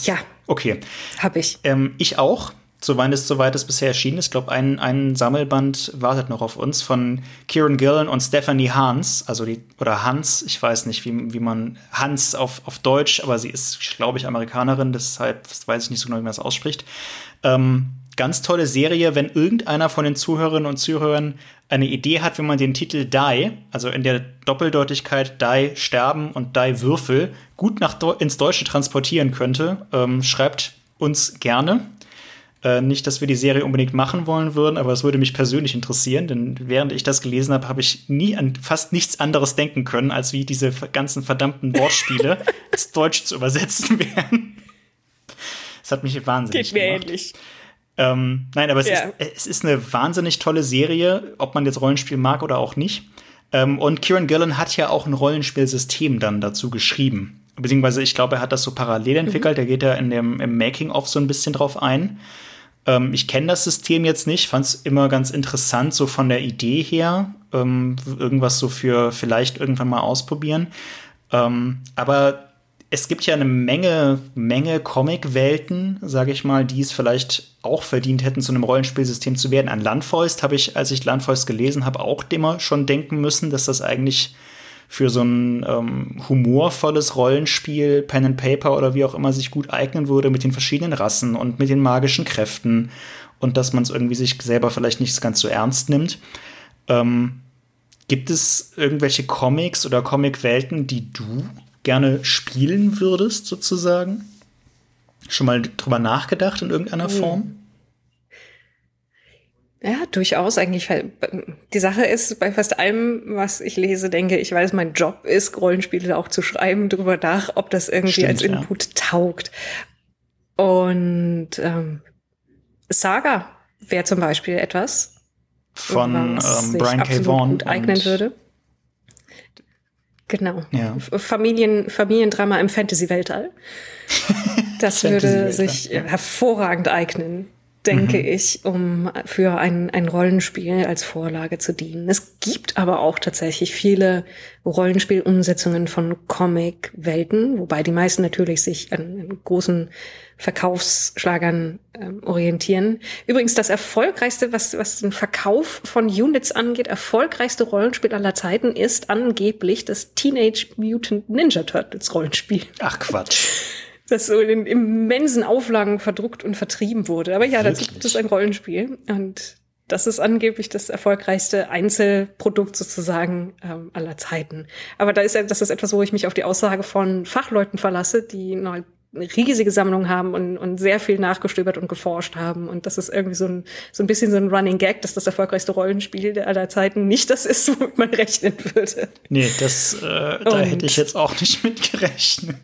Ja. Okay. Habe ich. Ähm, ich auch soweit es, soweit es bisher erschienen ist. Ich glaube, ein, ein Sammelband wartet noch auf uns von Kieran Gillen und Stephanie Hans, also die, oder Hans, ich weiß nicht, wie, wie man Hans auf, auf Deutsch, aber sie ist, glaube ich, Amerikanerin, deshalb weiß ich nicht so genau, wie man das ausspricht. Ähm, ganz tolle Serie, wenn irgendeiner von den Zuhörerinnen und Zuhörern eine Idee hat, wie man den Titel Die, also in der Doppeldeutigkeit Die sterben und Die Würfel, gut nach ins Deutsche transportieren könnte, ähm, schreibt uns gerne. Äh, nicht, dass wir die Serie unbedingt machen wollen würden, aber es würde mich persönlich interessieren, denn während ich das gelesen habe, habe ich nie an fast nichts anderes denken können, als wie diese ganzen verdammten Wortspiele ins Deutsch zu übersetzen wären. Das hat mich wahnsinnig Geht mir gemacht. ähnlich. Ähm, nein, aber es, ja. ist, es ist eine wahnsinnig tolle Serie, ob man jetzt Rollenspiel mag oder auch nicht. Ähm, und Kieran Gillen hat ja auch ein Rollenspielsystem dann dazu geschrieben. Beziehungsweise, ich glaube, er hat das so parallel entwickelt. Mhm. Er geht ja in dem, im Making-of so ein bisschen drauf ein. Ähm, ich kenne das System jetzt nicht, fand es immer ganz interessant, so von der Idee her. Ähm, irgendwas so für vielleicht irgendwann mal ausprobieren. Ähm, aber es gibt ja eine Menge, Menge Comic-Welten, sage ich mal, die es vielleicht auch verdient hätten, zu einem Rollenspielsystem zu werden. An Landfäust habe ich, als ich Landfäust gelesen habe, auch immer schon denken müssen, dass das eigentlich für so ein ähm, humorvolles Rollenspiel, Pen and Paper oder wie auch immer sich gut eignen würde mit den verschiedenen Rassen und mit den magischen Kräften und dass man es irgendwie sich selber vielleicht nicht ganz so ernst nimmt. Ähm, gibt es irgendwelche Comics oder Comicwelten, die du gerne spielen würdest, sozusagen? Schon mal drüber nachgedacht in irgendeiner hm. Form? Ja, durchaus eigentlich. Die Sache ist, bei fast allem, was ich lese, denke ich, weiß, mein Job ist, Rollenspiele auch zu schreiben, darüber nach, ob das irgendwie Stimmt, als Input ja. taugt. Und ähm, Saga wäre zum Beispiel etwas, von ähm, Brian K. Vaughan gut eignen würde. Genau. Ja. Familien, Familiendrama im Fantasy-Weltall. Das Fantasy würde sich hervorragend eignen denke mhm. ich, um für ein, ein Rollenspiel als Vorlage zu dienen. Es gibt aber auch tatsächlich viele Rollenspielumsetzungen von Comic-Welten, wobei die meisten natürlich sich an, großen Verkaufsschlagern ähm, orientieren. Übrigens das erfolgreichste, was, was den Verkauf von Units angeht, erfolgreichste Rollenspiel aller Zeiten ist angeblich das Teenage Mutant Ninja Turtles Rollenspiel. Ach Quatsch das so in immensen Auflagen verdruckt und vertrieben wurde. Aber ja, dazu gibt es ein Rollenspiel. Und das ist angeblich das erfolgreichste Einzelprodukt sozusagen ähm, aller Zeiten. Aber da ist das ist etwas, wo ich mich auf die Aussage von Fachleuten verlasse, die eine riesige Sammlung haben und, und sehr viel nachgestöbert und geforscht haben. Und das ist irgendwie so ein, so ein bisschen so ein Running Gag, dass das erfolgreichste Rollenspiel aller Zeiten nicht das ist, womit man rechnen würde. Nee, das, äh, da hätte ich jetzt auch nicht mit gerechnet.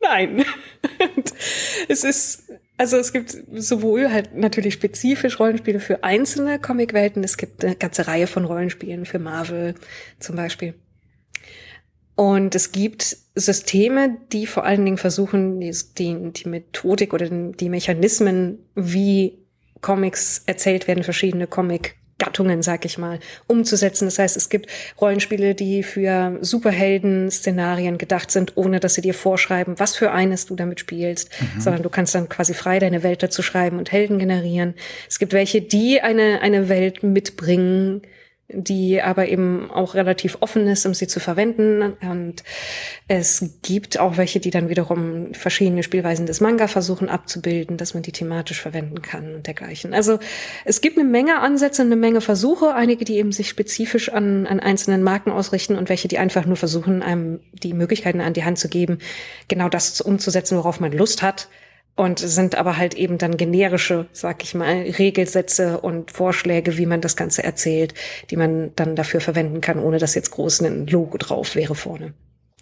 Nein. es ist, also es gibt sowohl halt natürlich spezifisch Rollenspiele für einzelne Comicwelten, es gibt eine ganze Reihe von Rollenspielen für Marvel zum Beispiel. Und es gibt Systeme, die vor allen Dingen versuchen, die, die, Methodik oder die Mechanismen, wie Comics erzählt werden, verschiedene Comic Gattungen, sag ich mal, umzusetzen. Das heißt, es gibt Rollenspiele, die für Superhelden-Szenarien gedacht sind, ohne dass sie dir vorschreiben, was für eines du damit spielst, mhm. sondern du kannst dann quasi frei deine Welt dazu schreiben und Helden generieren. Es gibt welche, die eine, eine Welt mitbringen, die aber eben auch relativ offen ist, um sie zu verwenden. Und es gibt auch welche, die dann wiederum verschiedene Spielweisen des Manga versuchen abzubilden, dass man die thematisch verwenden kann und dergleichen. Also es gibt eine Menge Ansätze, eine Menge Versuche, einige, die eben sich spezifisch an, an einzelnen Marken ausrichten und welche, die einfach nur versuchen, einem die Möglichkeiten an die Hand zu geben, genau das umzusetzen, worauf man Lust hat und sind aber halt eben dann generische, sag ich mal, Regelsätze und Vorschläge, wie man das Ganze erzählt, die man dann dafür verwenden kann, ohne dass jetzt groß ein Logo drauf wäre vorne.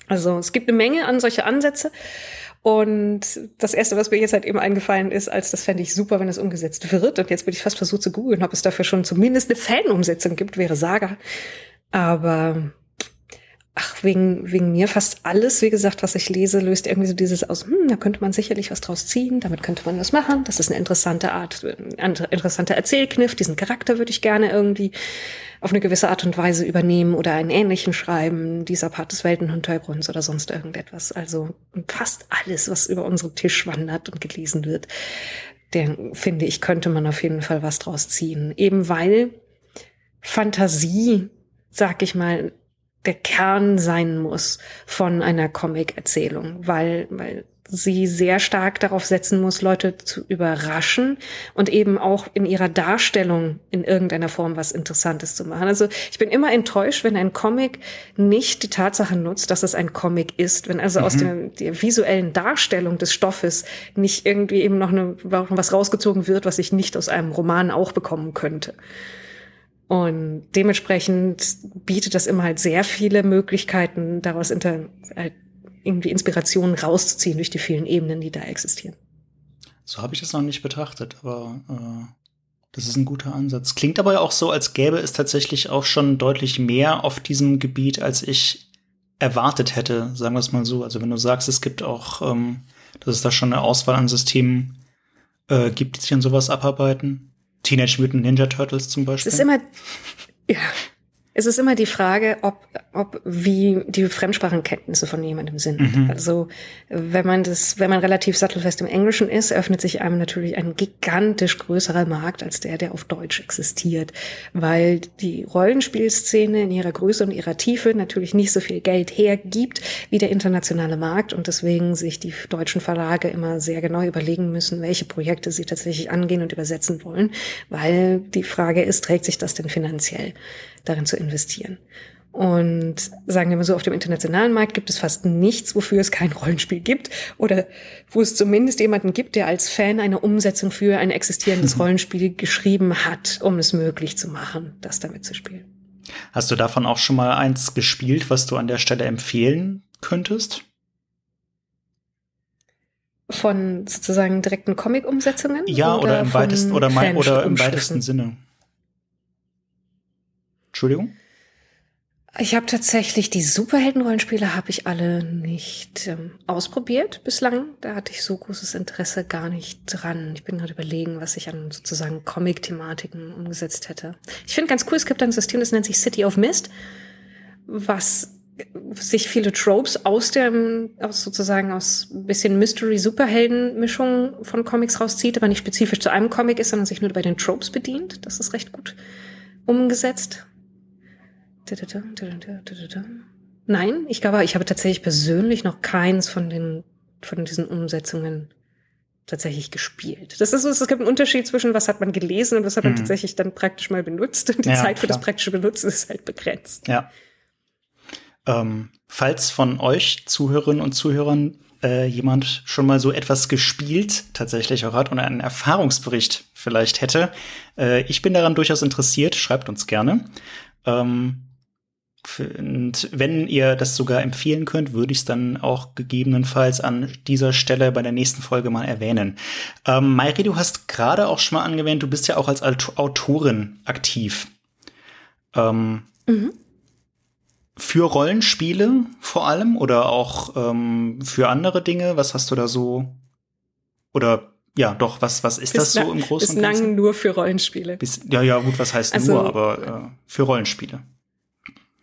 Also es gibt eine Menge an solche Ansätze. Und das erste, was mir jetzt halt eben eingefallen ist, als das fände ich super, wenn es umgesetzt wird. Und jetzt bin ich fast versucht zu googeln, ob es dafür schon zumindest eine Fanumsetzung gibt, wäre Saga. Aber ach, wegen, wegen mir fast alles, wie gesagt, was ich lese, löst irgendwie so dieses aus, hm, da könnte man sicherlich was draus ziehen, damit könnte man was machen. Das ist eine interessante Art, ein interessanter Erzählkniff. Diesen Charakter würde ich gerne irgendwie auf eine gewisse Art und Weise übernehmen oder einen ähnlichen schreiben, dieser Part des Weltenhintergrunds oder sonst irgendetwas. Also fast alles, was über unseren Tisch wandert und gelesen wird, der finde ich, könnte man auf jeden Fall was draus ziehen. Eben weil Fantasie, sag ich mal, der Kern sein muss von einer Comic-Erzählung, weil, weil sie sehr stark darauf setzen muss, Leute zu überraschen und eben auch in ihrer Darstellung in irgendeiner Form was Interessantes zu machen. Also ich bin immer enttäuscht, wenn ein Comic nicht die Tatsache nutzt, dass es ein Comic ist, wenn also mhm. aus der, der, visuellen Darstellung des Stoffes nicht irgendwie eben noch eine, was rausgezogen wird, was ich nicht aus einem Roman auch bekommen könnte. Und dementsprechend bietet das immer halt sehr viele Möglichkeiten, daraus inter, halt irgendwie Inspirationen rauszuziehen durch die vielen Ebenen, die da existieren. So habe ich das noch nicht betrachtet, aber äh, das ist ein guter Ansatz. Klingt aber auch so, als gäbe es tatsächlich auch schon deutlich mehr auf diesem Gebiet, als ich erwartet hätte, sagen wir es mal so. Also wenn du sagst, es gibt auch, ähm, dass es da schon eine Auswahl an Systemen äh, gibt, die sich an sowas abarbeiten, Teenage Mutant Ninja Turtles zum Beispiel. Es ist immer, ja, es ist immer die Frage, ob, ob wie die Fremdsprachenkenntnisse von jemandem sind. Mhm. Also wenn man das, wenn man relativ sattelfest im Englischen ist, öffnet sich einem natürlich ein gigantisch größerer Markt als der, der auf Deutsch existiert, weil die Rollenspielszene in ihrer Größe und ihrer Tiefe natürlich nicht so viel Geld hergibt wie der internationale Markt und deswegen sich die deutschen Verlage immer sehr genau überlegen müssen, welche Projekte sie tatsächlich angehen und übersetzen wollen, weil die Frage ist, trägt sich das denn finanziell? Darin zu investieren. Und sagen wir mal so, auf dem internationalen Markt gibt es fast nichts, wofür es kein Rollenspiel gibt oder wo es zumindest jemanden gibt, der als Fan eine Umsetzung für ein existierendes Rollenspiel geschrieben hat, um es möglich zu machen, das damit zu spielen. Hast du davon auch schon mal eins gespielt, was du an der Stelle empfehlen könntest? Von sozusagen direkten Comic-Umsetzungen? Ja, oder, oder im weitesten oder, mein, oder im weitesten Sinne. Entschuldigung? Ich habe tatsächlich die Superhelden-Rollenspiele habe ich alle nicht ähm, ausprobiert bislang. Da hatte ich so großes Interesse gar nicht dran. Ich bin gerade überlegen, was ich an sozusagen Comic-Thematiken umgesetzt hätte. Ich finde ganz cool, es gibt ein System, das nennt sich City of Mist, was sich viele Tropes aus dem, aus sozusagen aus bisschen Mystery-Superhelden-Mischung von Comics rauszieht, aber nicht spezifisch zu einem Comic ist, sondern sich nur bei den Tropes bedient. Das ist recht gut umgesetzt. Nein, ich glaube, ich habe tatsächlich persönlich noch keins von den, von diesen Umsetzungen tatsächlich gespielt. Das ist so, es gibt einen Unterschied zwischen was hat man gelesen und was hat man mhm. tatsächlich dann praktisch mal benutzt. Und die ja, Zeit für klar. das praktische Benutzen ist halt begrenzt. Ja. Ähm, falls von euch Zuhörerinnen und Zuhörern äh, jemand schon mal so etwas gespielt tatsächlich auch hat und einen Erfahrungsbericht vielleicht hätte, äh, ich bin daran durchaus interessiert. Schreibt uns gerne. Ähm, und wenn ihr das sogar empfehlen könnt, würde ich es dann auch gegebenenfalls an dieser Stelle bei der nächsten Folge mal erwähnen. Ähm, Mairi, du hast gerade auch schon mal angewähnt, du bist ja auch als Autorin aktiv. Ähm, mhm. Für Rollenspiele vor allem oder auch ähm, für andere Dinge? Was hast du da so? Oder ja, doch, was, was ist das so im Großen und Ganzen? Bislang nur für Rollenspiele. Bis, ja, ja, gut, was heißt also, nur, aber äh, für Rollenspiele.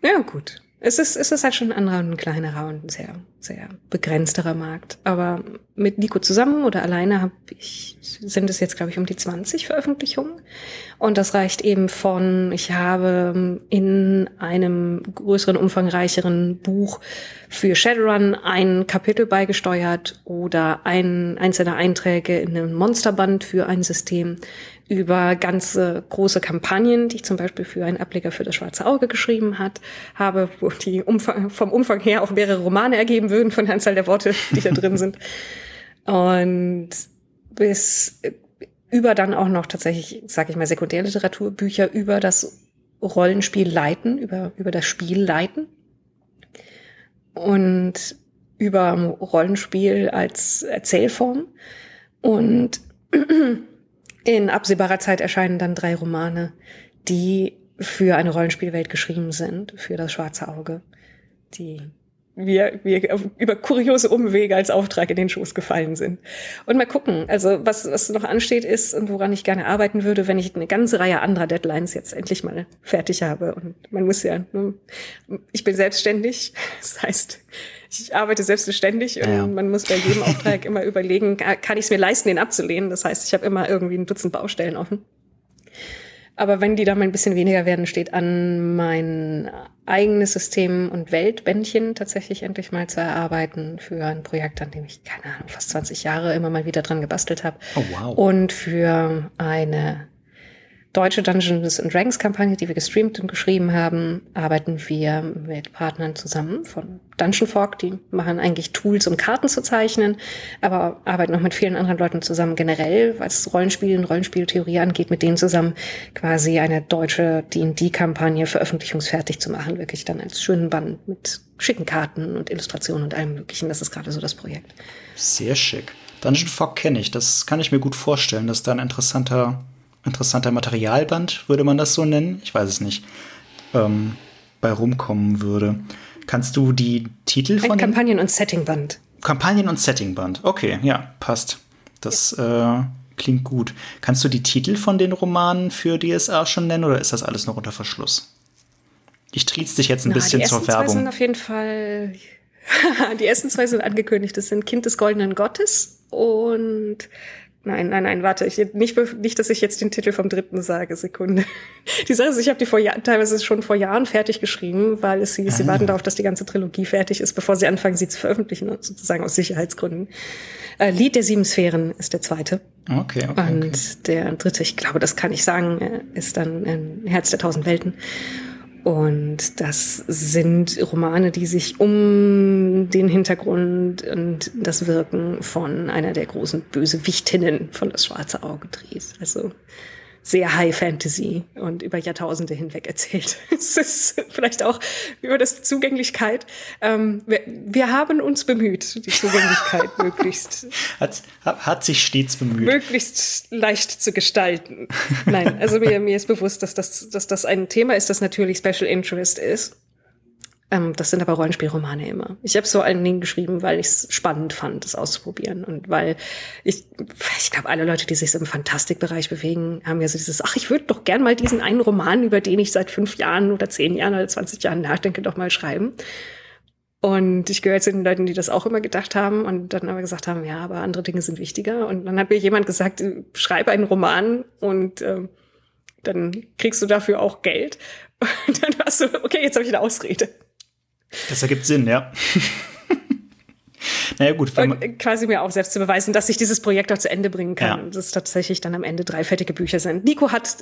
Ja, gut. Es ist, es ist halt schon ein anderer und ein kleinerer und ein sehr, sehr begrenzterer Markt. Aber mit Nico zusammen oder alleine hab ich, sind es jetzt, glaube ich, um die 20 Veröffentlichungen. Und das reicht eben von, ich habe in einem größeren, umfangreicheren Buch für Shadowrun ein Kapitel beigesteuert oder ein, einzelne Einträge in einem Monsterband für ein System über ganze große Kampagnen, die ich zum Beispiel für einen Ableger für das Schwarze Auge geschrieben hat, habe, wo die Umfang, vom Umfang her auch mehrere Romane ergeben würden von der Anzahl der Worte, die da drin sind. Und bis über dann auch noch tatsächlich, sage ich mal, Sekundärliteraturbücher über das Rollenspiel leiten, über, über das Spiel leiten. Und über Rollenspiel als Erzählform. Und in absehbarer Zeit erscheinen dann drei Romane, die für eine Rollenspielwelt geschrieben sind, für das schwarze Auge, die wir, wir über kuriose Umwege als Auftrag in den Schoß gefallen sind. Und mal gucken, also was, was noch ansteht ist und woran ich gerne arbeiten würde, wenn ich eine ganze Reihe anderer Deadlines jetzt endlich mal fertig habe. Und man muss ja, ne, ich bin selbstständig, das heißt, ich arbeite selbstständig und ja. man muss bei jedem Auftrag immer überlegen, kann ich es mir leisten, den abzulehnen? Das heißt, ich habe immer irgendwie ein Dutzend Baustellen offen. Aber wenn die dann mal ein bisschen weniger werden, steht an, mein eigenes System und Weltbändchen tatsächlich endlich mal zu erarbeiten für ein Projekt, an dem ich, keine Ahnung, fast 20 Jahre immer mal wieder dran gebastelt habe. Oh, wow. Und für eine deutsche Dungeons and Dragons Kampagne, die wir gestreamt und geschrieben haben, arbeiten wir mit Partnern zusammen von Dungeon Fork. Die machen eigentlich Tools, um Karten zu zeichnen, aber arbeiten noch mit vielen anderen Leuten zusammen generell, was Rollenspiel und Rollenspieltheorie angeht, mit denen zusammen quasi eine deutsche D&D-Kampagne veröffentlichungsfertig zu machen, wirklich dann als schönen Band mit schicken Karten und Illustrationen und allem möglichen. Das ist gerade so das Projekt. Sehr schick. Dungeon Fork kenne ich. Das kann ich mir gut vorstellen, dass da ein interessanter interessanter Materialband, würde man das so nennen, ich weiß es nicht, ähm, bei rumkommen würde. Kannst du die Titel von. Ein Kampagnen- und Settingband. Kampagnen- und Settingband. Okay, ja, passt. Das ja. äh, klingt gut. Kannst du die Titel von den Romanen für DSA schon nennen oder ist das alles noch unter Verschluss? Ich triez dich jetzt ein Na, bisschen zur Werbung. Die ersten zwei sind auf jeden Fall. die ersten zwei sind angekündigt. Das sind Kind des goldenen Gottes und Nein, nein, nein, warte, ich, nicht, nicht, dass ich jetzt den Titel vom dritten sage, Sekunde. Die Sache ist, ich habe die vor Jahren, teilweise schon vor Jahren fertig geschrieben, weil es hieß, ah. sie warten darauf, dass die ganze Trilogie fertig ist, bevor sie anfangen, sie zu veröffentlichen, sozusagen aus Sicherheitsgründen. Äh, Lied der sieben Sphären ist der zweite. Okay, okay. Und okay. der dritte, ich glaube, das kann ich sagen, äh, ist dann ein Herz der tausend Welten. Und das sind Romane, die sich um den Hintergrund und das Wirken von einer der großen Bösewichtinnen von das schwarze Auge dreht. Also sehr High Fantasy und über Jahrtausende hinweg erzählt. es ist vielleicht auch über das Zugänglichkeit. Ähm, wir, wir, haben uns bemüht, die Zugänglichkeit möglichst. Hat, hat sich stets bemüht. Möglichst leicht zu gestalten. Nein, also mir, mir ist bewusst, dass das, dass das ein Thema ist, das natürlich Special Interest ist. Ähm, das sind aber Rollenspielromane immer. Ich habe so einen Ding geschrieben, weil ich es spannend fand, das auszuprobieren. Und weil ich, ich glaube, alle Leute, die sich so im Fantastikbereich bewegen, haben ja so dieses, ach, ich würde doch gern mal diesen einen Roman, über den ich seit fünf Jahren oder zehn Jahren oder 20 Jahren nachdenke, doch mal schreiben. Und ich gehöre zu den Leuten, die das auch immer gedacht haben und dann aber gesagt haben, ja, aber andere Dinge sind wichtiger. Und dann hat mir jemand gesagt, schreibe einen Roman und äh, dann kriegst du dafür auch Geld. Und dann warst du, okay, jetzt habe ich eine Ausrede. Das ergibt Sinn, ja. naja, gut. Und quasi mir auch selbst zu beweisen, dass ich dieses Projekt auch zu Ende bringen kann. Ja. Dass tatsächlich dann am Ende drei fertige Bücher sind. Nico hat,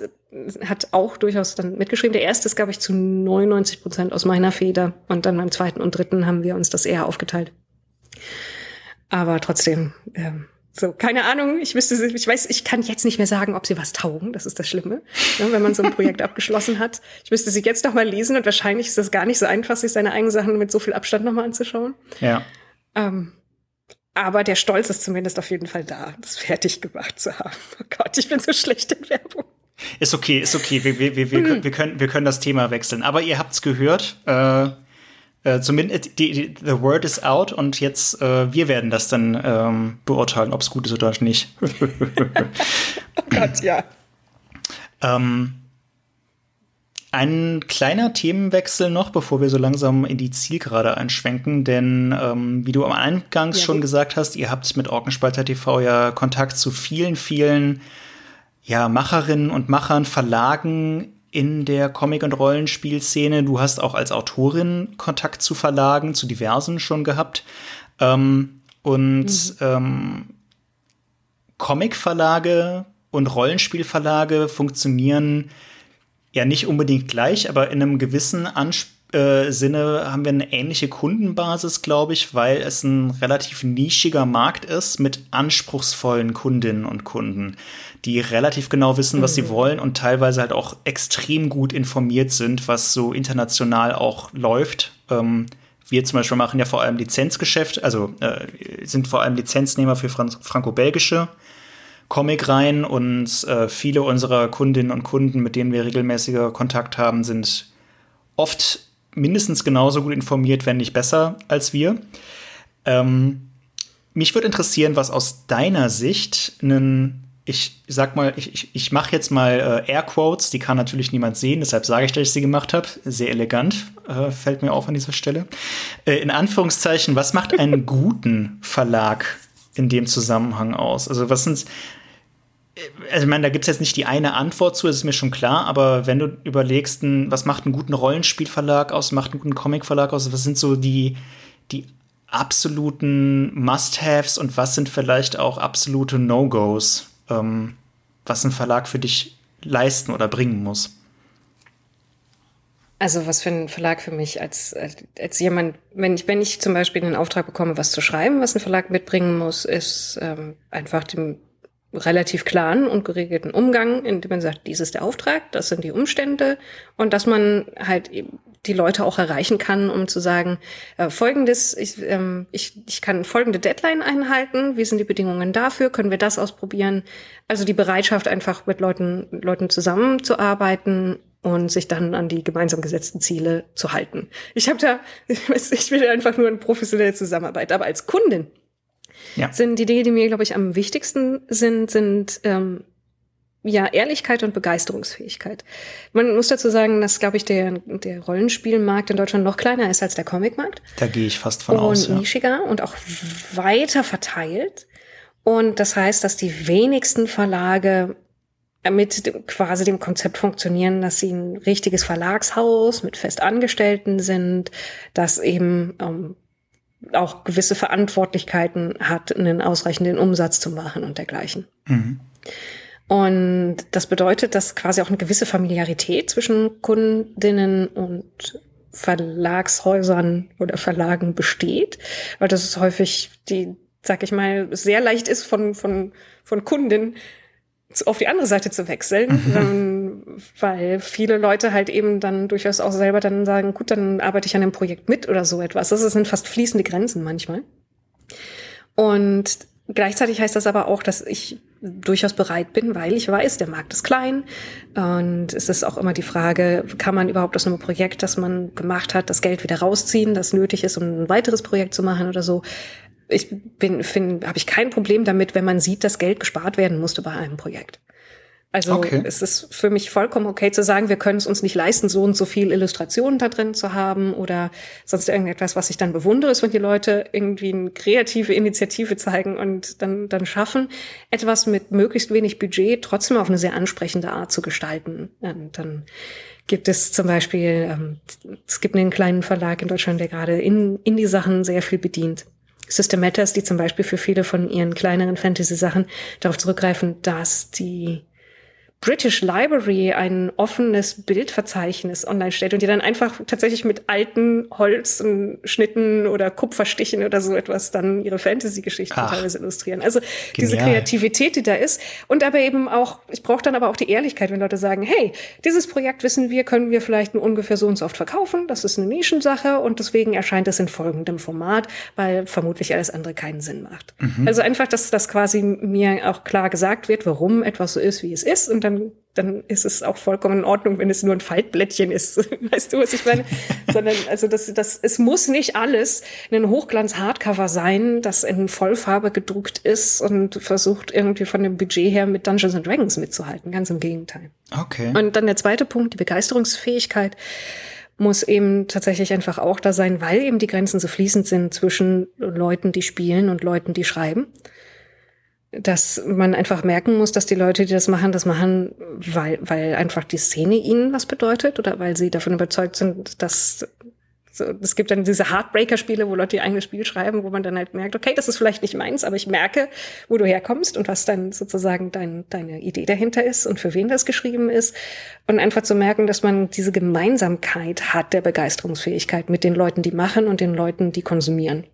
hat auch durchaus dann mitgeschrieben. Der erste ist, glaube ich, zu 99 Prozent aus meiner Feder. Und dann beim zweiten und dritten haben wir uns das eher aufgeteilt. Aber trotzdem, ähm, so, keine Ahnung, ich wüsste, ich weiß, ich kann jetzt nicht mehr sagen, ob sie was taugen. Das ist das Schlimme, ne, wenn man so ein Projekt abgeschlossen hat. Ich müsste sie jetzt noch mal lesen und wahrscheinlich ist das gar nicht so einfach, sich seine eigenen Sachen mit so viel Abstand noch mal anzuschauen. Ja. Ähm, aber der Stolz ist zumindest auf jeden Fall da, das fertig gemacht zu haben. Oh Gott, ich bin so schlecht in Werbung. Ist okay, ist okay. Wir, wir, wir, wir, wir, können, wir können das Thema wechseln. Aber ihr habt's gehört. Äh äh, zumindest die, die, the word is out und jetzt äh, wir werden das dann ähm, beurteilen, ob es gut ist oder nicht. oh Gott, ja. Ähm, ein kleiner Themenwechsel noch, bevor wir so langsam in die Zielgerade einschwenken, denn ähm, wie du am Eingangs ja, schon gesagt hast, ihr habt mit Orkenspalter TV ja Kontakt zu vielen, vielen ja, Macherinnen und Machern, Verlagen in der Comic- und Rollenspielszene. Du hast auch als Autorin Kontakt zu Verlagen, zu diversen schon gehabt. Ähm, und mhm. ähm, Comic-Verlage und Rollenspielverlage funktionieren ja nicht unbedingt gleich, aber in einem gewissen Anspruch äh, Sinne haben wir eine ähnliche Kundenbasis, glaube ich, weil es ein relativ nischiger Markt ist mit anspruchsvollen Kundinnen und Kunden, die relativ genau wissen, was mhm. sie wollen und teilweise halt auch extrem gut informiert sind, was so international auch läuft. Ähm, wir zum Beispiel machen ja vor allem Lizenzgeschäft, also äh, sind vor allem Lizenznehmer für Fran franco-belgische Comic-Reihen und äh, viele unserer Kundinnen und Kunden, mit denen wir regelmäßiger Kontakt haben, sind oft mindestens genauso gut informiert, wenn nicht besser als wir. Ähm, mich würde interessieren, was aus deiner Sicht einen ich sag mal, ich, ich, ich mache jetzt mal äh, Airquotes, die kann natürlich niemand sehen, deshalb sage ich, dass ich sie gemacht habe. Sehr elegant, äh, fällt mir auf an dieser Stelle. Äh, in Anführungszeichen, was macht einen guten Verlag in dem Zusammenhang aus? Also, was sind also ich meine, da gibt es jetzt nicht die eine Antwort zu, das ist mir schon klar, aber wenn du überlegst, was macht einen guten Rollenspielverlag aus, macht einen guten Comicverlag aus, was sind so die, die absoluten Must-Haves und was sind vielleicht auch absolute No-Gos, ähm, was ein Verlag für dich leisten oder bringen muss? Also was für ein Verlag für mich als, als jemand, wenn ich, wenn ich zum Beispiel den Auftrag bekomme, was zu schreiben, was ein Verlag mitbringen muss, ist ähm, einfach dem relativ klaren und geregelten Umgang, indem man sagt, dies ist der Auftrag, das sind die Umstände und dass man halt die Leute auch erreichen kann, um zu sagen, äh, folgendes, ich, ähm, ich, ich kann folgende Deadline einhalten, wie sind die Bedingungen dafür, können wir das ausprobieren? Also die Bereitschaft, einfach mit Leuten, Leuten zusammenzuarbeiten und sich dann an die gemeinsam gesetzten Ziele zu halten. Ich habe da, ich will einfach nur eine professionelle Zusammenarbeit, aber als Kundin ja. sind die Dinge, die mir, glaube ich, am wichtigsten sind, sind ähm, ja Ehrlichkeit und Begeisterungsfähigkeit. Man muss dazu sagen, dass, glaube ich, der, der Rollenspielmarkt in Deutschland noch kleiner ist als der Comicmarkt. Da gehe ich fast von und aus. Und nischiger und auch weiter verteilt. Und das heißt, dass die wenigsten Verlage mit dem, quasi dem Konzept funktionieren, dass sie ein richtiges Verlagshaus mit Festangestellten sind, dass eben ähm, auch gewisse Verantwortlichkeiten hat, einen ausreichenden Umsatz zu machen und dergleichen. Mhm. Und das bedeutet, dass quasi auch eine gewisse Familiarität zwischen Kundinnen und Verlagshäusern oder Verlagen besteht, weil das ist häufig die, sag ich mal, sehr leicht ist von, von, von Kunden auf die andere Seite zu wechseln, ähm, weil viele Leute halt eben dann durchaus auch selber dann sagen, gut, dann arbeite ich an einem Projekt mit oder so etwas. Das sind fast fließende Grenzen manchmal. Und gleichzeitig heißt das aber auch, dass ich durchaus bereit bin, weil ich weiß, der Markt ist klein und es ist auch immer die Frage, kann man überhaupt aus einem Projekt, das man gemacht hat, das Geld wieder rausziehen, das nötig ist, um ein weiteres Projekt zu machen oder so ich bin, finde, habe ich kein Problem damit, wenn man sieht, dass Geld gespart werden musste bei einem Projekt. Also okay. es ist für mich vollkommen okay zu sagen, wir können es uns nicht leisten, so und so viel Illustrationen da drin zu haben oder sonst irgendetwas, was ich dann bewundere, ist, wenn die Leute irgendwie eine kreative Initiative zeigen und dann, dann schaffen, etwas mit möglichst wenig Budget trotzdem auf eine sehr ansprechende Art zu gestalten. Und dann gibt es zum Beispiel, ähm, es gibt einen kleinen Verlag in Deutschland, der gerade in, in die Sachen sehr viel bedient. System Matters, die zum Beispiel für viele von ihren kleineren Fantasy-Sachen darauf zurückgreifen, dass die British Library ein offenes Bildverzeichnis online stellt und die dann einfach tatsächlich mit alten Holzschnitten oder Kupferstichen oder so etwas dann ihre Fantasy-Geschichten teilweise illustrieren. Also genial. diese Kreativität, die da ist. Und aber eben auch, ich brauche dann aber auch die Ehrlichkeit, wenn Leute sagen, hey, dieses Projekt wissen wir, können wir vielleicht nur ungefähr so und so oft verkaufen. Das ist eine Nischensache und deswegen erscheint es in folgendem Format, weil vermutlich alles andere keinen Sinn macht. Mhm. Also einfach, dass das quasi mir auch klar gesagt wird, warum etwas so ist, wie es ist und dann dann, dann ist es auch vollkommen in Ordnung, wenn es nur ein Faltblättchen ist. weißt du, was ich meine? Sondern, also das, das, es muss nicht alles ein Hochglanz-Hardcover sein, das in Vollfarbe gedruckt ist und versucht irgendwie von dem Budget her mit Dungeons and Dragons mitzuhalten. Ganz im Gegenteil. Okay. Und dann der zweite Punkt, die Begeisterungsfähigkeit muss eben tatsächlich einfach auch da sein, weil eben die Grenzen so fließend sind zwischen Leuten, die spielen und Leuten, die schreiben dass man einfach merken muss, dass die Leute, die das machen, das machen, weil, weil einfach die Szene ihnen was bedeutet oder weil sie davon überzeugt sind, dass so, es gibt dann diese Heartbreaker-Spiele, wo Leute ihr eigenes Spiel schreiben, wo man dann halt merkt, okay, das ist vielleicht nicht meins, aber ich merke, wo du herkommst und was dann sozusagen dein, deine Idee dahinter ist und für wen das geschrieben ist. Und einfach zu merken, dass man diese Gemeinsamkeit hat der Begeisterungsfähigkeit mit den Leuten, die machen und den Leuten, die konsumieren.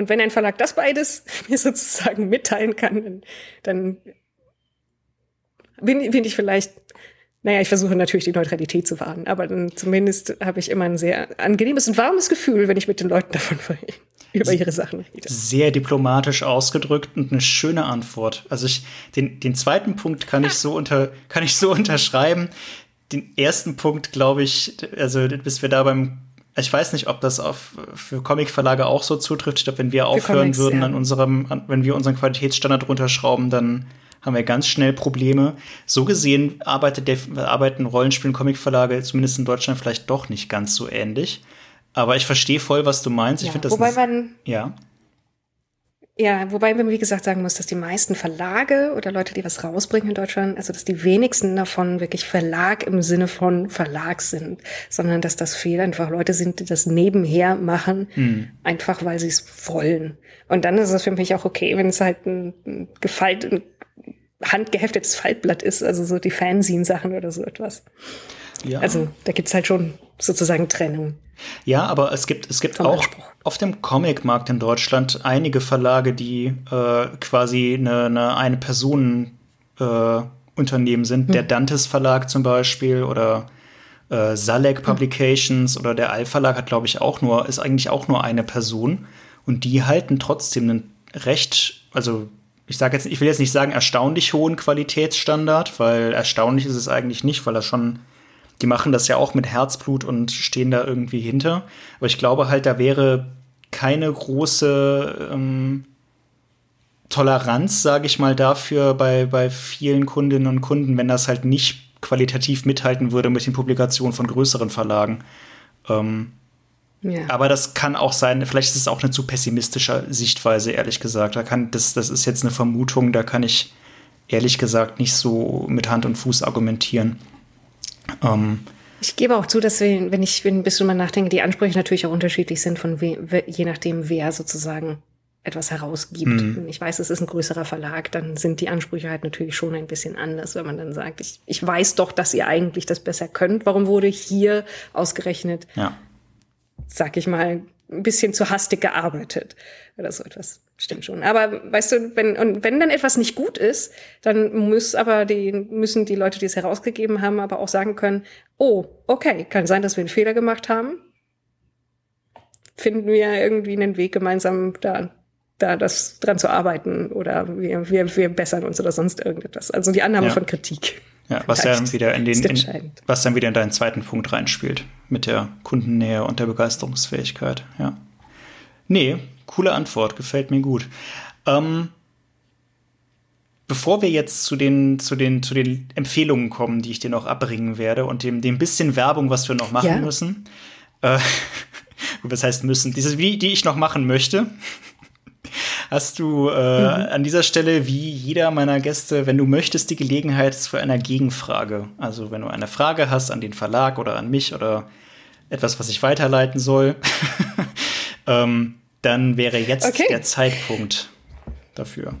Und wenn ein Verlag das beides mir sozusagen mitteilen kann, dann bin, bin ich vielleicht, naja, ich versuche natürlich die Neutralität zu wahren, aber dann zumindest habe ich immer ein sehr angenehmes und warmes Gefühl, wenn ich mit den Leuten davon über ihre Sachen rede. Sehr diplomatisch ausgedrückt und eine schöne Antwort. Also ich, den, den zweiten Punkt kann ich so unter, kann ich so unterschreiben. Den ersten Punkt, glaube ich, also bis wir da beim ich weiß nicht, ob das auf, für Comicverlage auch so zutrifft. Ich glaube, wenn wir aufhören Comics, würden, ja. an unserem, an, wenn wir unseren Qualitätsstandard runterschrauben, dann haben wir ganz schnell Probleme. So gesehen arbeitet der, arbeiten Rollenspiel- und Comicverlage zumindest in Deutschland vielleicht doch nicht ganz so ähnlich. Aber ich verstehe voll, was du meinst. Ja, ich finde das. Wobei man, ja. Ja, wobei man wie gesagt sagen muss, dass die meisten Verlage oder Leute, die was rausbringen in Deutschland, also dass die wenigsten davon wirklich Verlag im Sinne von Verlag sind, sondern dass das viel einfach Leute sind, die das nebenher machen, mhm. einfach weil sie es wollen. Und dann ist es für mich auch okay, wenn es halt ein, gefalt, ein handgeheftetes Faltblatt ist, also so die Fanzine-Sachen oder so etwas. Ja. Also da gibt's halt schon sozusagen Trennung. Ja, aber es gibt, es gibt auch Anspruch. auf dem Comicmarkt in Deutschland einige Verlage, die äh, quasi eine, eine, eine Personen äh, Unternehmen sind. Hm. Der Dantes Verlag zum Beispiel oder äh, Salek hm. Publications hm. oder der Al Verlag hat, glaube ich, auch nur, ist eigentlich auch nur eine Person. Und die halten trotzdem einen recht, also ich sage jetzt, ich will jetzt nicht sagen erstaunlich hohen Qualitätsstandard, weil erstaunlich ist es eigentlich nicht, weil er schon die machen das ja auch mit Herzblut und stehen da irgendwie hinter. Aber ich glaube halt, da wäre keine große ähm, Toleranz, sage ich mal, dafür bei, bei vielen Kundinnen und Kunden, wenn das halt nicht qualitativ mithalten würde mit den Publikationen von größeren Verlagen. Ähm, ja. Aber das kann auch sein, vielleicht ist es auch eine zu pessimistische Sichtweise, ehrlich gesagt. Da kann, das, das ist jetzt eine Vermutung, da kann ich ehrlich gesagt nicht so mit Hand und Fuß argumentieren. Ähm, ich gebe auch zu, dass wir, wenn ich ein bisschen mal nachdenke, die Ansprüche natürlich auch unterschiedlich sind, von we, je nachdem, wer sozusagen etwas herausgibt. Mhm. Ich weiß, es ist ein größerer Verlag, dann sind die Ansprüche halt natürlich schon ein bisschen anders, wenn man dann sagt, ich, ich weiß doch, dass ihr eigentlich das besser könnt. Warum wurde hier ausgerechnet, ja. sag ich mal, ein bisschen zu hastig gearbeitet oder so etwas. Stimmt schon. Aber weißt du, wenn, und wenn dann etwas nicht gut ist, dann muss aber die, müssen die Leute, die es herausgegeben haben, aber auch sagen können, oh, okay, kann sein, dass wir einen Fehler gemacht haben. Finden wir irgendwie einen Weg gemeinsam da, da das dran zu arbeiten oder wir, wir, wir bessern uns oder sonst irgendetwas. Also die Annahme ja. von Kritik. Ja, was dann wieder in den, in, was dann wieder in deinen zweiten Punkt reinspielt mit der Kundennähe und der Begeisterungsfähigkeit. Ja. Nee, coole Antwort, gefällt mir gut. Ähm, bevor wir jetzt zu den, zu, den, zu den Empfehlungen kommen, die ich dir noch abbringen werde und dem, dem bisschen Werbung, was wir noch machen ja. müssen, äh, was heißt müssen, diese, die, die ich noch machen möchte, hast du äh, mhm. an dieser Stelle, wie jeder meiner Gäste, wenn du möchtest, die Gelegenheit zu einer Gegenfrage. Also wenn du eine Frage hast an den Verlag oder an mich oder etwas, was ich weiterleiten soll, ähm, dann wäre jetzt okay. der Zeitpunkt dafür.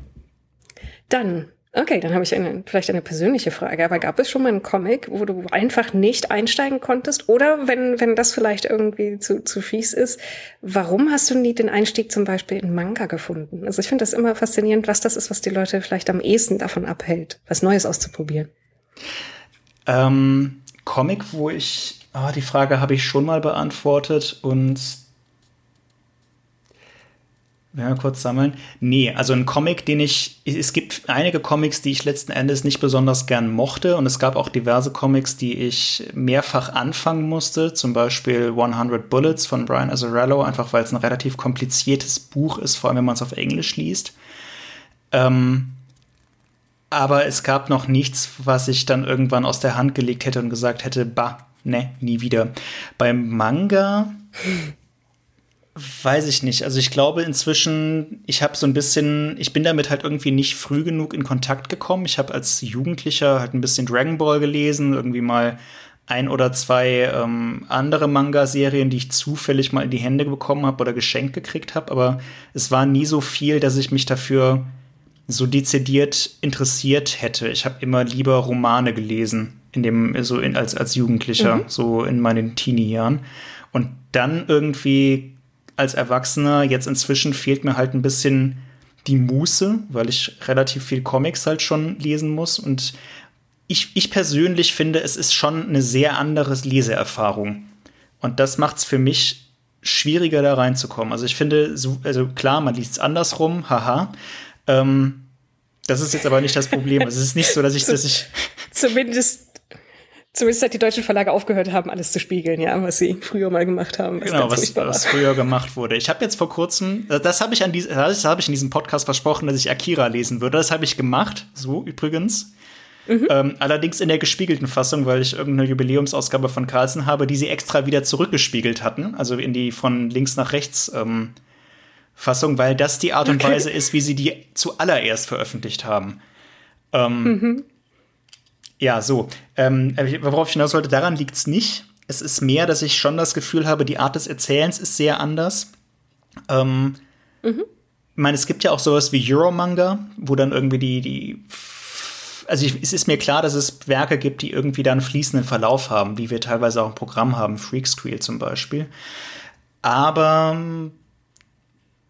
Dann, okay, dann habe ich eine, vielleicht eine persönliche Frage. Aber gab es schon mal einen Comic, wo du einfach nicht einsteigen konntest? Oder wenn, wenn das vielleicht irgendwie zu, zu fies ist, warum hast du nie den Einstieg zum Beispiel in Manga gefunden? Also ich finde das immer faszinierend, was das ist, was die Leute vielleicht am ehesten davon abhält, was Neues auszuprobieren. Ähm, Comic, wo ich, oh, die Frage habe ich schon mal beantwortet und ja, kurz sammeln. Nee, also ein Comic, den ich. Es gibt einige Comics, die ich letzten Endes nicht besonders gern mochte. Und es gab auch diverse Comics, die ich mehrfach anfangen musste. Zum Beispiel 100 Bullets von Brian Azzarello, einfach weil es ein relativ kompliziertes Buch ist, vor allem wenn man es auf Englisch liest. Ähm, aber es gab noch nichts, was ich dann irgendwann aus der Hand gelegt hätte und gesagt hätte, bah, ne, nie wieder. Beim Manga Weiß ich nicht. Also ich glaube inzwischen, ich habe so ein bisschen, ich bin damit halt irgendwie nicht früh genug in Kontakt gekommen. Ich habe als Jugendlicher halt ein bisschen Dragon Ball gelesen, irgendwie mal ein oder zwei ähm, andere Manga-Serien, die ich zufällig mal in die Hände bekommen habe oder geschenkt gekriegt habe. Aber es war nie so viel, dass ich mich dafür so dezidiert interessiert hätte. Ich habe immer lieber Romane gelesen, in dem so in, als als Jugendlicher, mhm. so in meinen Teenie-Jahren. Und dann irgendwie als Erwachsener. Jetzt inzwischen fehlt mir halt ein bisschen die Muße, weil ich relativ viel Comics halt schon lesen muss. Und ich, ich persönlich finde, es ist schon eine sehr andere Leseerfahrung. Und das macht es für mich schwieriger, da reinzukommen. Also ich finde, so, also klar, man liest es andersrum, haha. Ähm, das ist jetzt aber nicht das Problem. es ist nicht so, dass ich, dass ich. Zumindest Zumindest seit die deutschen Verlage aufgehört haben, alles zu spiegeln, ja, was sie früher mal gemacht haben. Was genau, was, was früher gemacht wurde. Ich habe jetzt vor kurzem, das habe ich an diesem, das habe ich in diesem Podcast versprochen, dass ich Akira lesen würde. Das habe ich gemacht, so übrigens. Mhm. Ähm, allerdings in der gespiegelten Fassung, weil ich irgendeine Jubiläumsausgabe von Carlsen habe, die sie extra wieder zurückgespiegelt hatten, also in die von links nach rechts ähm, Fassung, weil das die Art und okay. Weise ist, wie sie die zuallererst veröffentlicht haben. Ähm, mhm. Ja, so. Ähm, worauf ich hinaus wollte, daran liegt es nicht. Es ist mehr, dass ich schon das Gefühl habe, die Art des Erzählens ist sehr anders. Ähm, mhm. Ich meine, es gibt ja auch sowas wie Euromanga, wo dann irgendwie die, die also ich, es ist mir klar, dass es Werke gibt, die irgendwie dann fließenden Verlauf haben, wie wir teilweise auch im Programm haben, Freak Squeal zum Beispiel. Aber ähm,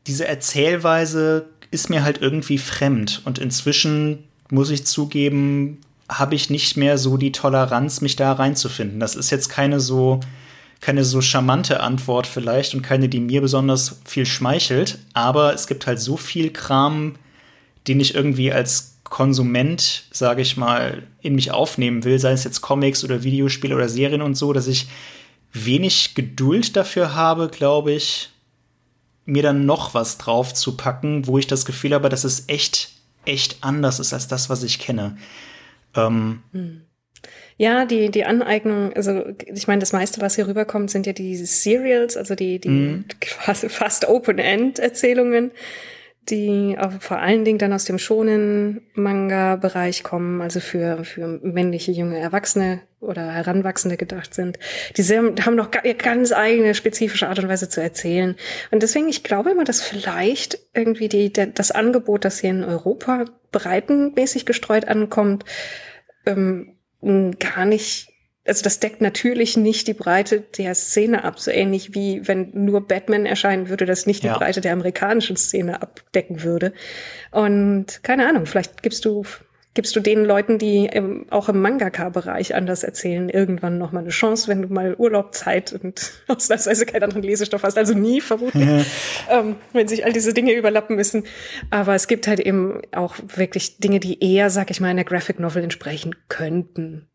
diese Erzählweise ist mir halt irgendwie fremd und inzwischen muss ich zugeben, habe ich nicht mehr so die Toleranz, mich da reinzufinden. Das ist jetzt keine so keine so charmante Antwort vielleicht und keine, die mir besonders viel schmeichelt, aber es gibt halt so viel Kram, den ich irgendwie als Konsument, sage ich mal, in mich aufnehmen will, sei es jetzt Comics oder Videospiele oder Serien und so, dass ich wenig Geduld dafür habe, glaube ich, mir dann noch was drauf zu packen, wo ich das Gefühl habe, dass es echt, echt anders ist als das, was ich kenne. Ähm, hm. Ja, die, die Aneignung, also ich meine, das meiste, was hier rüberkommt, sind ja die Serials, also die, die mhm. quasi fast Open-End-Erzählungen, die auch vor allen Dingen dann aus dem schonen Manga-Bereich kommen, also für, für männliche junge Erwachsene oder Heranwachsende gedacht sind. Die haben noch ganz eigene spezifische Art und Weise zu erzählen. Und deswegen, ich glaube immer, dass vielleicht irgendwie die, der, das Angebot, das hier in Europa breitenmäßig gestreut ankommt, ähm, gar nicht also das deckt natürlich nicht die Breite der Szene ab, so ähnlich wie wenn nur Batman erscheinen würde, das nicht die Ja. Breite der amerikanischen Szene abdecken würde. Und keine Ahnung, vielleicht gibst du gibst du den Leuten, die im, auch im Mangaka-Bereich anders erzählen, irgendwann noch mal eine Chance, wenn du mal Urlaub, Zeit und ausnahmsweise keinen anderen Lesestoff hast, also nie vermutlich, ähm, wenn sich all diese Dinge überlappen müssen. Aber es gibt halt eben auch wirklich Dinge, die eher, sag ich mal, einer Graphic Novel entsprechen könnten.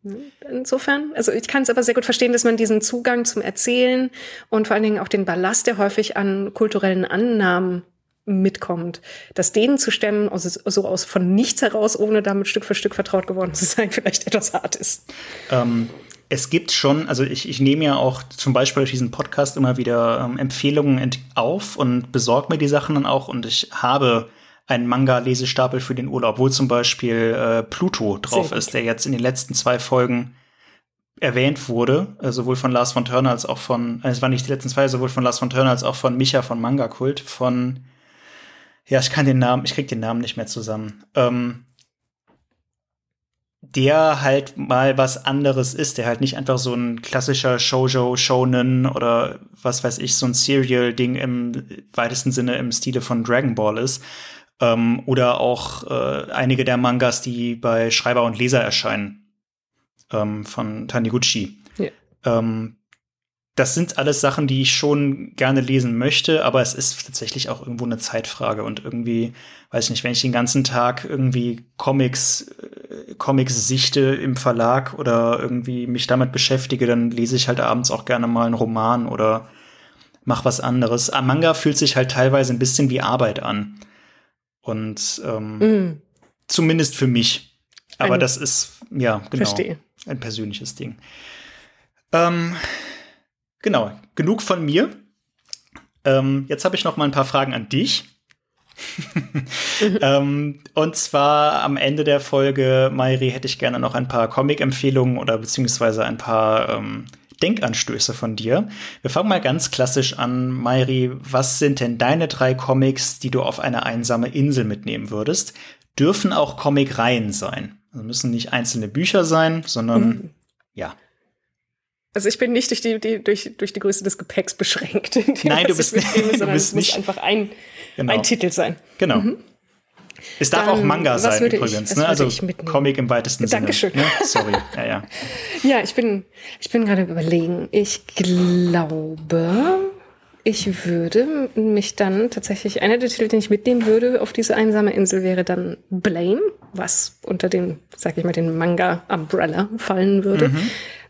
Insofern, also ich kann es aber sehr gut verstehen, dass man diesen Zugang zum Erzählen und vor allen Dingen auch den Ballast, der häufig an kulturellen Annahmen mitkommt, dass denen zu stemmen, also so aus von nichts heraus, ohne damit Stück für Stück vertraut geworden zu sein, vielleicht etwas hart ist. Ähm, es gibt schon, also ich, ich nehme ja auch zum Beispiel durch diesen Podcast immer wieder ähm, Empfehlungen auf und besorge mir die Sachen dann auch und ich habe einen Manga-Lesestapel für den Urlaub, wo zum Beispiel äh, Pluto drauf ist, der jetzt in den letzten zwei Folgen erwähnt wurde, äh, sowohl von Lars von Turner als auch von, äh, es waren nicht die letzten zwei, sowohl von Lars von Turner als auch von Micha von Manga Kult, von, ja, ich kann den Namen, ich krieg den Namen nicht mehr zusammen. Ähm, der halt mal was anderes ist, der halt nicht einfach so ein klassischer Shoujo, Shonen oder was weiß ich, so ein Serial-Ding im weitesten Sinne im Stile von Dragon Ball ist. Ähm, oder auch äh, einige der Mangas, die bei Schreiber und Leser erscheinen, ähm, von Taniguchi. Ja. Ähm, das sind alles Sachen, die ich schon gerne lesen möchte, aber es ist tatsächlich auch irgendwo eine Zeitfrage und irgendwie, weiß ich nicht, wenn ich den ganzen Tag irgendwie Comics, äh, Comics sichte im Verlag oder irgendwie mich damit beschäftige, dann lese ich halt abends auch gerne mal einen Roman oder mach was anderes. Am Manga fühlt sich halt teilweise ein bisschen wie Arbeit an. Und ähm, Mm, zumindest für mich. Aber Ein- das ist, ja, genau Verstehe. ein persönliches Ding. Ähm, genau, genug von mir. Ähm, jetzt habe ich noch mal ein paar Fragen an dich. ähm, und zwar am Ende der Folge, Mairi, hätte ich gerne noch ein paar Comic-Empfehlungen oder beziehungsweise ein paar ähm, Denkanstöße von dir. Wir fangen mal ganz klassisch an. Mairi, was sind denn deine drei Comics, die du auf eine einsame Insel mitnehmen würdest? Dürfen auch Comic-Reihen sein. Also müssen nicht einzelne Bücher sein, sondern Mhm. ja. Also ich bin nicht durch die, die, durch, durch die Größe des Gepäcks beschränkt. Nein, du bist ich mitnehme, nicht- du bist es muss nicht- einfach ein, Genau. ein Titel sein. Genau. Es darf Mhm. Dann, auch Manga sein ich- übrigens, was ne? Also ich? Comic im weitesten Dankeschön. Sinne. Ne? Sorry. Ja, ja. Ja, ich bin, ich bin gerade überlegen. Ich glaube, ich würde mich dann tatsächlich, einer der Titel, den ich mitnehmen würde auf diese einsame Insel, wäre dann Blame, was unter den, sag ich mal, den Manga-Umbrella fallen würde,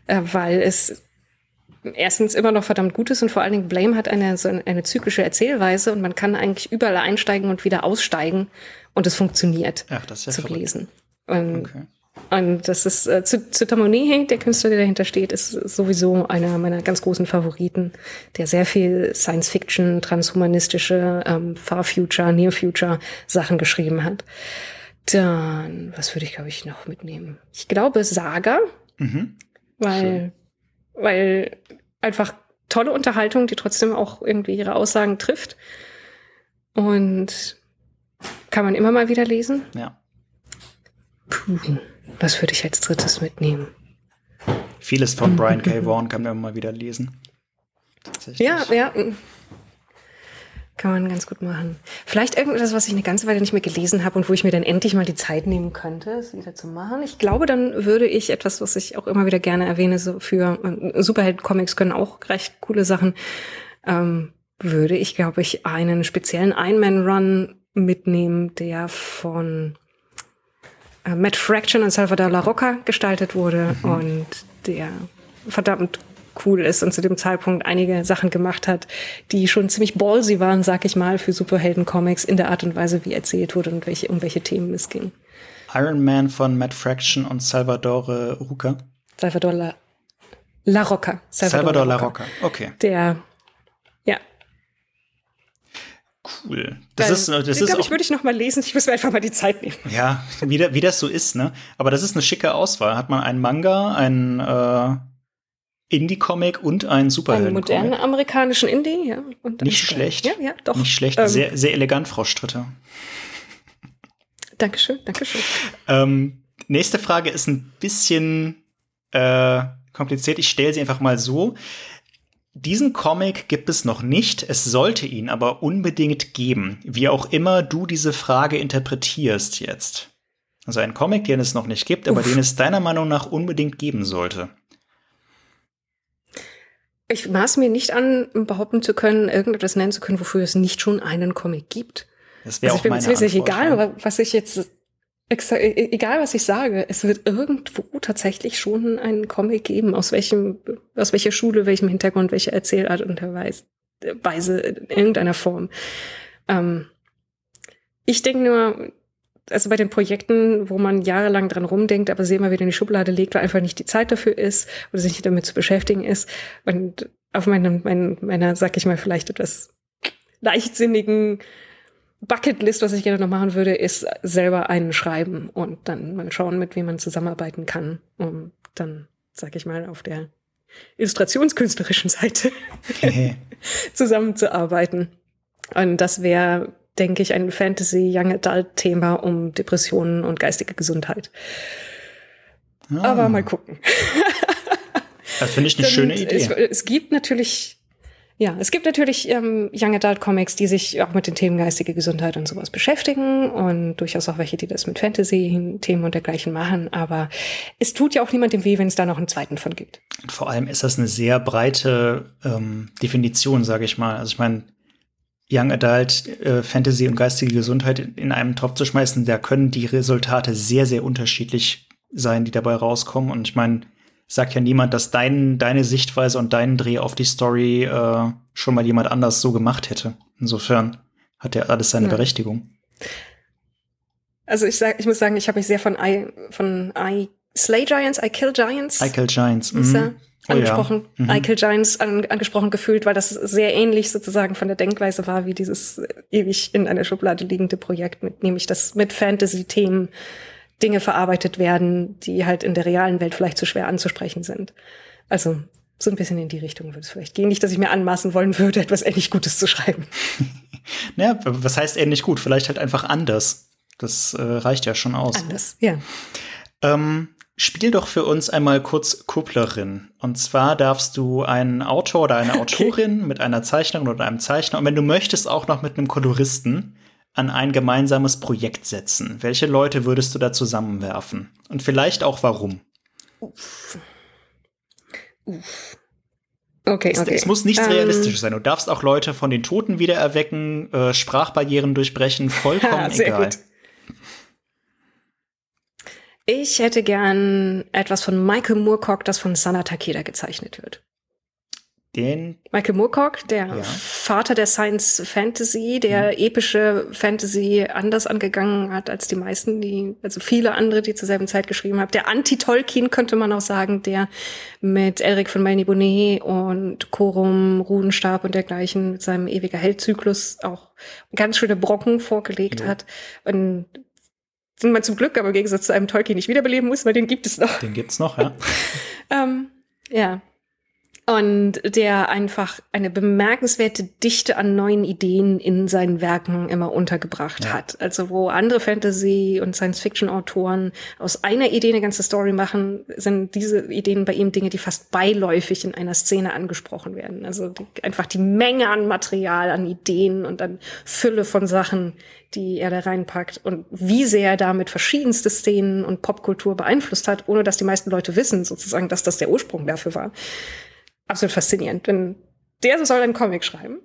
äh, weil es erstens immer noch verdammt gut ist und vor allen Dingen Blame hat eine, so eine, zyklische Erzählweise und man kann eigentlich überall einsteigen und wieder aussteigen und es funktioniert Ach, das ist ja zu verrückt. lesen. Und Okay. und das ist äh, zu, zu Tamonihei, der Künstler, der dahinter steht, ist sowieso einer meiner ganz großen Favoriten, der sehr viel Science-Fiction, transhumanistische, ähm, Far-Future, Near-Future Sachen geschrieben hat. Dann, was würde ich, glaube ich, noch mitnehmen? Ich glaube Saga, Mhm. Weil, weil einfach tolle Unterhaltung, die trotzdem auch irgendwie ihre Aussagen trifft. Und kann man immer mal wieder lesen. Ja. Puh, was würde ich als drittes mitnehmen? Vieles von Brian K. Vaughan kann man mal wieder lesen. Tatsächlich. Ja, ja. Kann man ganz gut machen. Vielleicht irgendetwas, was ich eine ganze Weile nicht mehr gelesen habe und wo ich mir dann endlich mal die Zeit nehmen könnte, es wieder zu machen. Ich glaube, dann würde ich etwas, was ich auch immer wieder gerne erwähne, so für äh, Superhelden-Comics können auch recht coole Sachen, ähm, würde ich, glaube ich, einen speziellen Ein-Man-Run mitnehmen, der von äh, Matt Fraction und Salvador La Rocca gestaltet wurde und der verdammt cool ist und zu dem Zeitpunkt einige Sachen gemacht hat, die schon ziemlich ballsy waren, sag ich mal, für Superhelden-Comics in der Art und Weise, wie erzählt wurde und welche, um welche Themen es ging. Iron Man von Matt Fraction und Salvador Ruca. Salvador La, La Rocca. Salvador La Rocca. Okay, Der, ja. cool. Das ist, das den, ist glaub ich, würde ich noch mal lesen. Ich muss mir einfach mal die Zeit nehmen. ja, wie, wie das so ist, ne? Aber das ist eine schicke Auswahl. Hat man einen Manga, einen äh, Indie-Comic und einen Einen Superhelden-Comic. modernen amerikanischen Indie, ja. Und Nicht einen- schlecht. Ja, ja, doch. Nicht schlecht, Ähm, sehr, sehr elegant, Frau Stritter. Dankeschön, Dankeschön. Ähm, nächste Frage ist ein bisschen äh, kompliziert. Ich stelle sie einfach mal so. Diesen Comic gibt es noch nicht, es sollte ihn aber unbedingt geben, wie auch immer du diese Frage interpretierst jetzt. Also ein Comic, den es noch nicht gibt, aber Uff. den es deiner Meinung nach unbedingt geben sollte. Ich maß mir nicht an, behaupten zu können, irgendetwas nennen zu können, wofür es nicht schon einen Comic gibt. Das wäre also ich bin mir ziemlich egal, was ich jetzt e, e, egal was ich sage, es wird irgendwo tatsächlich schon einen Comic geben, aus welchem, aus welcher Schule, welchem Hintergrund, welcher Erzählart und Weise in irgendeiner Form. Ähm, ich denke nur, also bei den Projekten, wo man jahrelang dran rumdenkt, aber sie immer wieder in die Schublade legt, weil einfach nicht die Zeit dafür ist oder sich nicht damit zu beschäftigen ist. Und auf meinem, meiner, meiner, sag ich mal, vielleicht etwas leichtsinnigen Bucketlist, was ich gerne noch machen würde, ist selber einen schreiben und dann mal schauen, mit wem man zusammenarbeiten kann, um dann, sag ich mal, auf der illustrationskünstlerischen Seite zusammenzuarbeiten. Und das wäre, denke ich, ein Fantasy Young Adult Thema um Depressionen und geistige Gesundheit. Ah. Aber mal gucken. das finde ich eine schöne Idee. Es, es gibt natürlich ja, es gibt natürlich ähm, Young Adult Comics, die sich auch mit den Themen geistige Gesundheit und sowas beschäftigen und durchaus auch welche, die das mit Fantasy-Themen und dergleichen machen. Aber es tut ja auch niemandem weh, wenn es da noch einen zweiten von gibt. Und vor allem ist das eine sehr breite ähm, Definition, sage ich mal. Also ich meine, Young Adult, äh, Fantasy und geistige Gesundheit in einem Topf zu schmeißen, da können die Resultate sehr, sehr unterschiedlich sein, die dabei rauskommen. Und ich meine, sagt ja niemand, dass dein, deine Sichtweise und deinen Dreh auf die Story äh, schon mal jemand anders so gemacht hätte. Insofern hat ja alles seine ja. Berechtigung. Also ich sag, ich muss sagen, ich habe mich sehr von I, von I Slay Giants, I Kill Giants. I Kill Giants. Mhm. Angesprochen, oh, ja. mhm. Kill Giants an, angesprochen gefühlt, weil das sehr ähnlich sozusagen von der Denkweise war wie dieses ewig in einer Schublade liegende Projekt, mit, nämlich das mit Fantasy-Themen Dinge verarbeitet werden, die halt in der realen Welt vielleicht zu schwer anzusprechen sind. Also so ein bisschen in die Richtung würde es vielleicht gehen. Nicht, dass ich mir anmaßen wollen würde, etwas ähnlich Gutes zu schreiben. naja, was heißt ähnlich gut? Vielleicht halt einfach anders. Das äh, reicht ja schon aus. Anders, ja. Ähm, spiel doch für uns einmal kurz Kupplerin. Und zwar darfst du einen Autor oder eine Autorin okay. mit einer Zeichnerin oder einem Zeichner und wenn du möchtest auch noch mit einem Koloristen an ein gemeinsames Projekt setzen? Welche Leute würdest du da zusammenwerfen? Und vielleicht auch warum? Uff. Uff. Okay, es, okay. Es muss nichts ähm, Realistisches sein. Du darfst auch Leute von den Toten wiedererwecken, äh, Sprachbarrieren durchbrechen, vollkommen Sehr egal. Gut. Ich hätte gern etwas von Michael Moorcock, das von Sana Takeda gezeichnet wird den. Michael Moorcock, der ja. Vater der Science Fantasy, der mhm. epische Fantasy anders angegangen hat als die meisten, die, also viele andere, die zur selben Zeit geschrieben haben. Der Anti-Tolkien könnte man auch sagen, der mit Elric von Melniboné und Chorum, Runenstab und dergleichen mit seinem ewiger Heldzyklus auch ganz schöne Brocken vorgelegt ja. hat. Und den man zum Glück aber im Gegensatz zu einem Tolkien nicht wiederbeleben muss, weil den gibt es noch. Den gibt's noch, ja. ähm, ja, und der einfach eine bemerkenswerte Dichte an neuen Ideen in seinen Werken immer untergebracht ja. hat. Also wo andere Fantasy- und Science-Fiction-Autoren aus einer Idee eine ganze Story machen, sind diese Ideen bei ihm Dinge, die fast beiläufig in einer Szene angesprochen werden. Also die, einfach die Menge an Material, an Ideen und an Fülle von Sachen, die er da reinpackt und wie sehr er damit verschiedenste Szenen und Popkultur beeinflusst hat, ohne dass die meisten Leute wissen, sozusagen, dass das der Ursprung dafür war absolut faszinierend. Denn der soll einen Comic schreiben.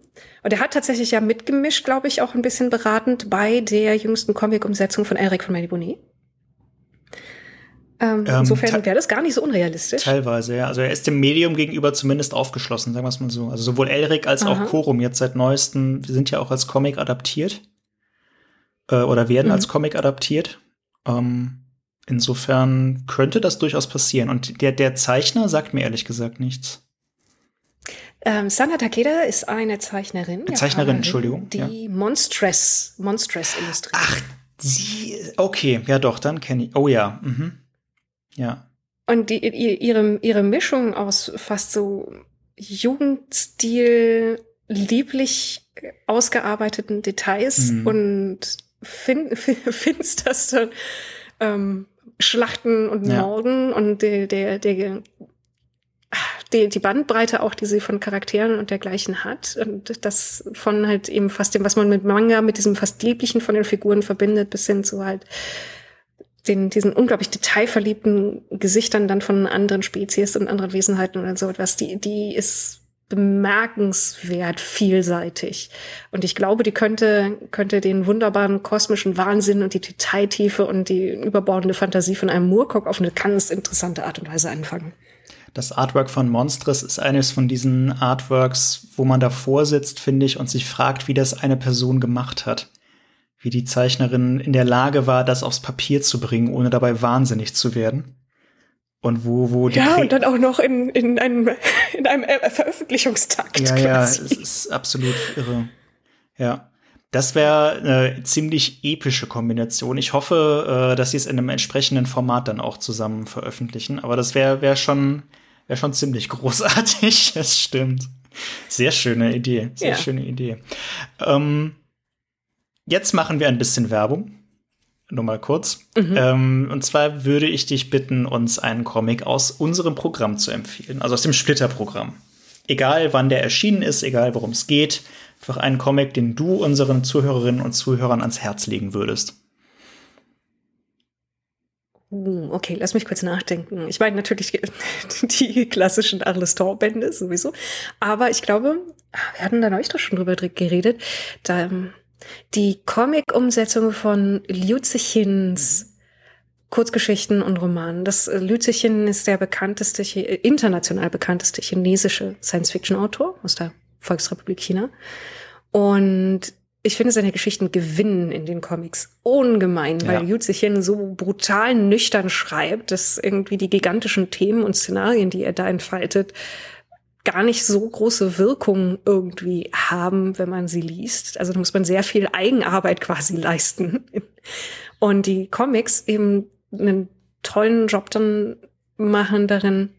Und er hat tatsächlich ja mitgemischt, glaube ich, auch ein bisschen beratend bei der jüngsten Comic-Umsetzung von Eric von Melibone. Ähm, ähm, insofern wäre das gar nicht so unrealistisch. Teilweise, ja. Also er ist dem Medium gegenüber zumindest aufgeschlossen, sagen wir es mal so. Also sowohl Elric als Aha. auch Korum jetzt seit neuestem sind ja auch als Comic adaptiert. Äh, oder werden mhm. als Comic adaptiert. Ähm, insofern könnte das durchaus passieren. Und der, der Zeichner sagt mir ehrlich gesagt nichts. Ähm, Sana Takeda ist eine Zeichnerin. Zeichnerin, Entschuldigung. Die ja. Monstress, Monstress illustriert. Ach, sie, okay, ja doch, dann kenne ich. Oh ja, mhm. ja. Und die, ihre, ihre Mischung aus fast so Jugendstil, lieblich ausgearbeiteten Details mhm. und fin, finstersten ähm, Schlachten und Morden ja. und der, der, der die, die Bandbreite auch, die sie von Charakteren und dergleichen hat. Und das von halt eben fast dem, was man mit Manga, mit diesem fast lieblichen von den Figuren verbindet, bis hin zu halt den, diesen unglaublich detailverliebten Gesichtern dann von anderen Spezies und anderen Wesenheiten oder so etwas, die, die ist bemerkenswert vielseitig. Und ich glaube, die könnte, könnte den wunderbaren kosmischen Wahnsinn und die Detailtiefe und die überbordende Fantasie von einem Moorcock auf eine ganz interessante Art und Weise anfangen. Das Artwork von Monstrous ist eines von diesen Artworks, wo man davor sitzt, finde ich, und sich fragt, wie das eine Person gemacht hat. Wie die Zeichnerin in der Lage war, das aufs Papier zu bringen, ohne dabei wahnsinnig zu werden. Und wo, wo die Ja, und dann auch noch in, in einem, in einem Veröffentlichungstakt. Ja, quasi. ja, es ist absolut irre. Ja. Das wäre eine ziemlich epische Kombination. Ich hoffe, äh, dass sie es in einem entsprechenden Format dann auch zusammen veröffentlichen. Aber das wäre wär schon, wär schon ziemlich großartig. Das stimmt. Sehr schöne Idee. Sehr ja. schöne Idee. Ähm, jetzt machen wir ein bisschen Werbung nur mal kurz. Mhm. Ähm, und zwar würde ich dich bitten, uns einen Comic aus unserem Programm zu empfehlen, also aus dem Splitter-Programm. Egal wann der erschienen ist, egal worum es geht, einfach einen Comic, den du unseren Zuhörerinnen und Zuhörern ans Herz legen würdest. Uh, okay, lass mich kurz nachdenken. Ich meine natürlich die klassischen Arles Tor-Bände sowieso. Aber ich glaube, ah, wir hatten da neulich doch schon drüber geredet. Da, die Comic-Umsetzung von Liuzechins Kurzgeschichten und Romanen. Das äh, Lützechen ist der bekannteste, international bekannteste chinesische Science-Fiction-Autor aus der Volksrepublik China. Und ich finde seine Geschichten gewinnen in den Comics ungemein, weil ja. Liu so brutal nüchtern schreibt, dass irgendwie die gigantischen Themen und Szenarien, die er da entfaltet, gar nicht so große Wirkung irgendwie haben, wenn man sie liest. Also da muss man sehr viel Eigenarbeit quasi leisten. Und die Comics eben einen tollen Job dann machen darin,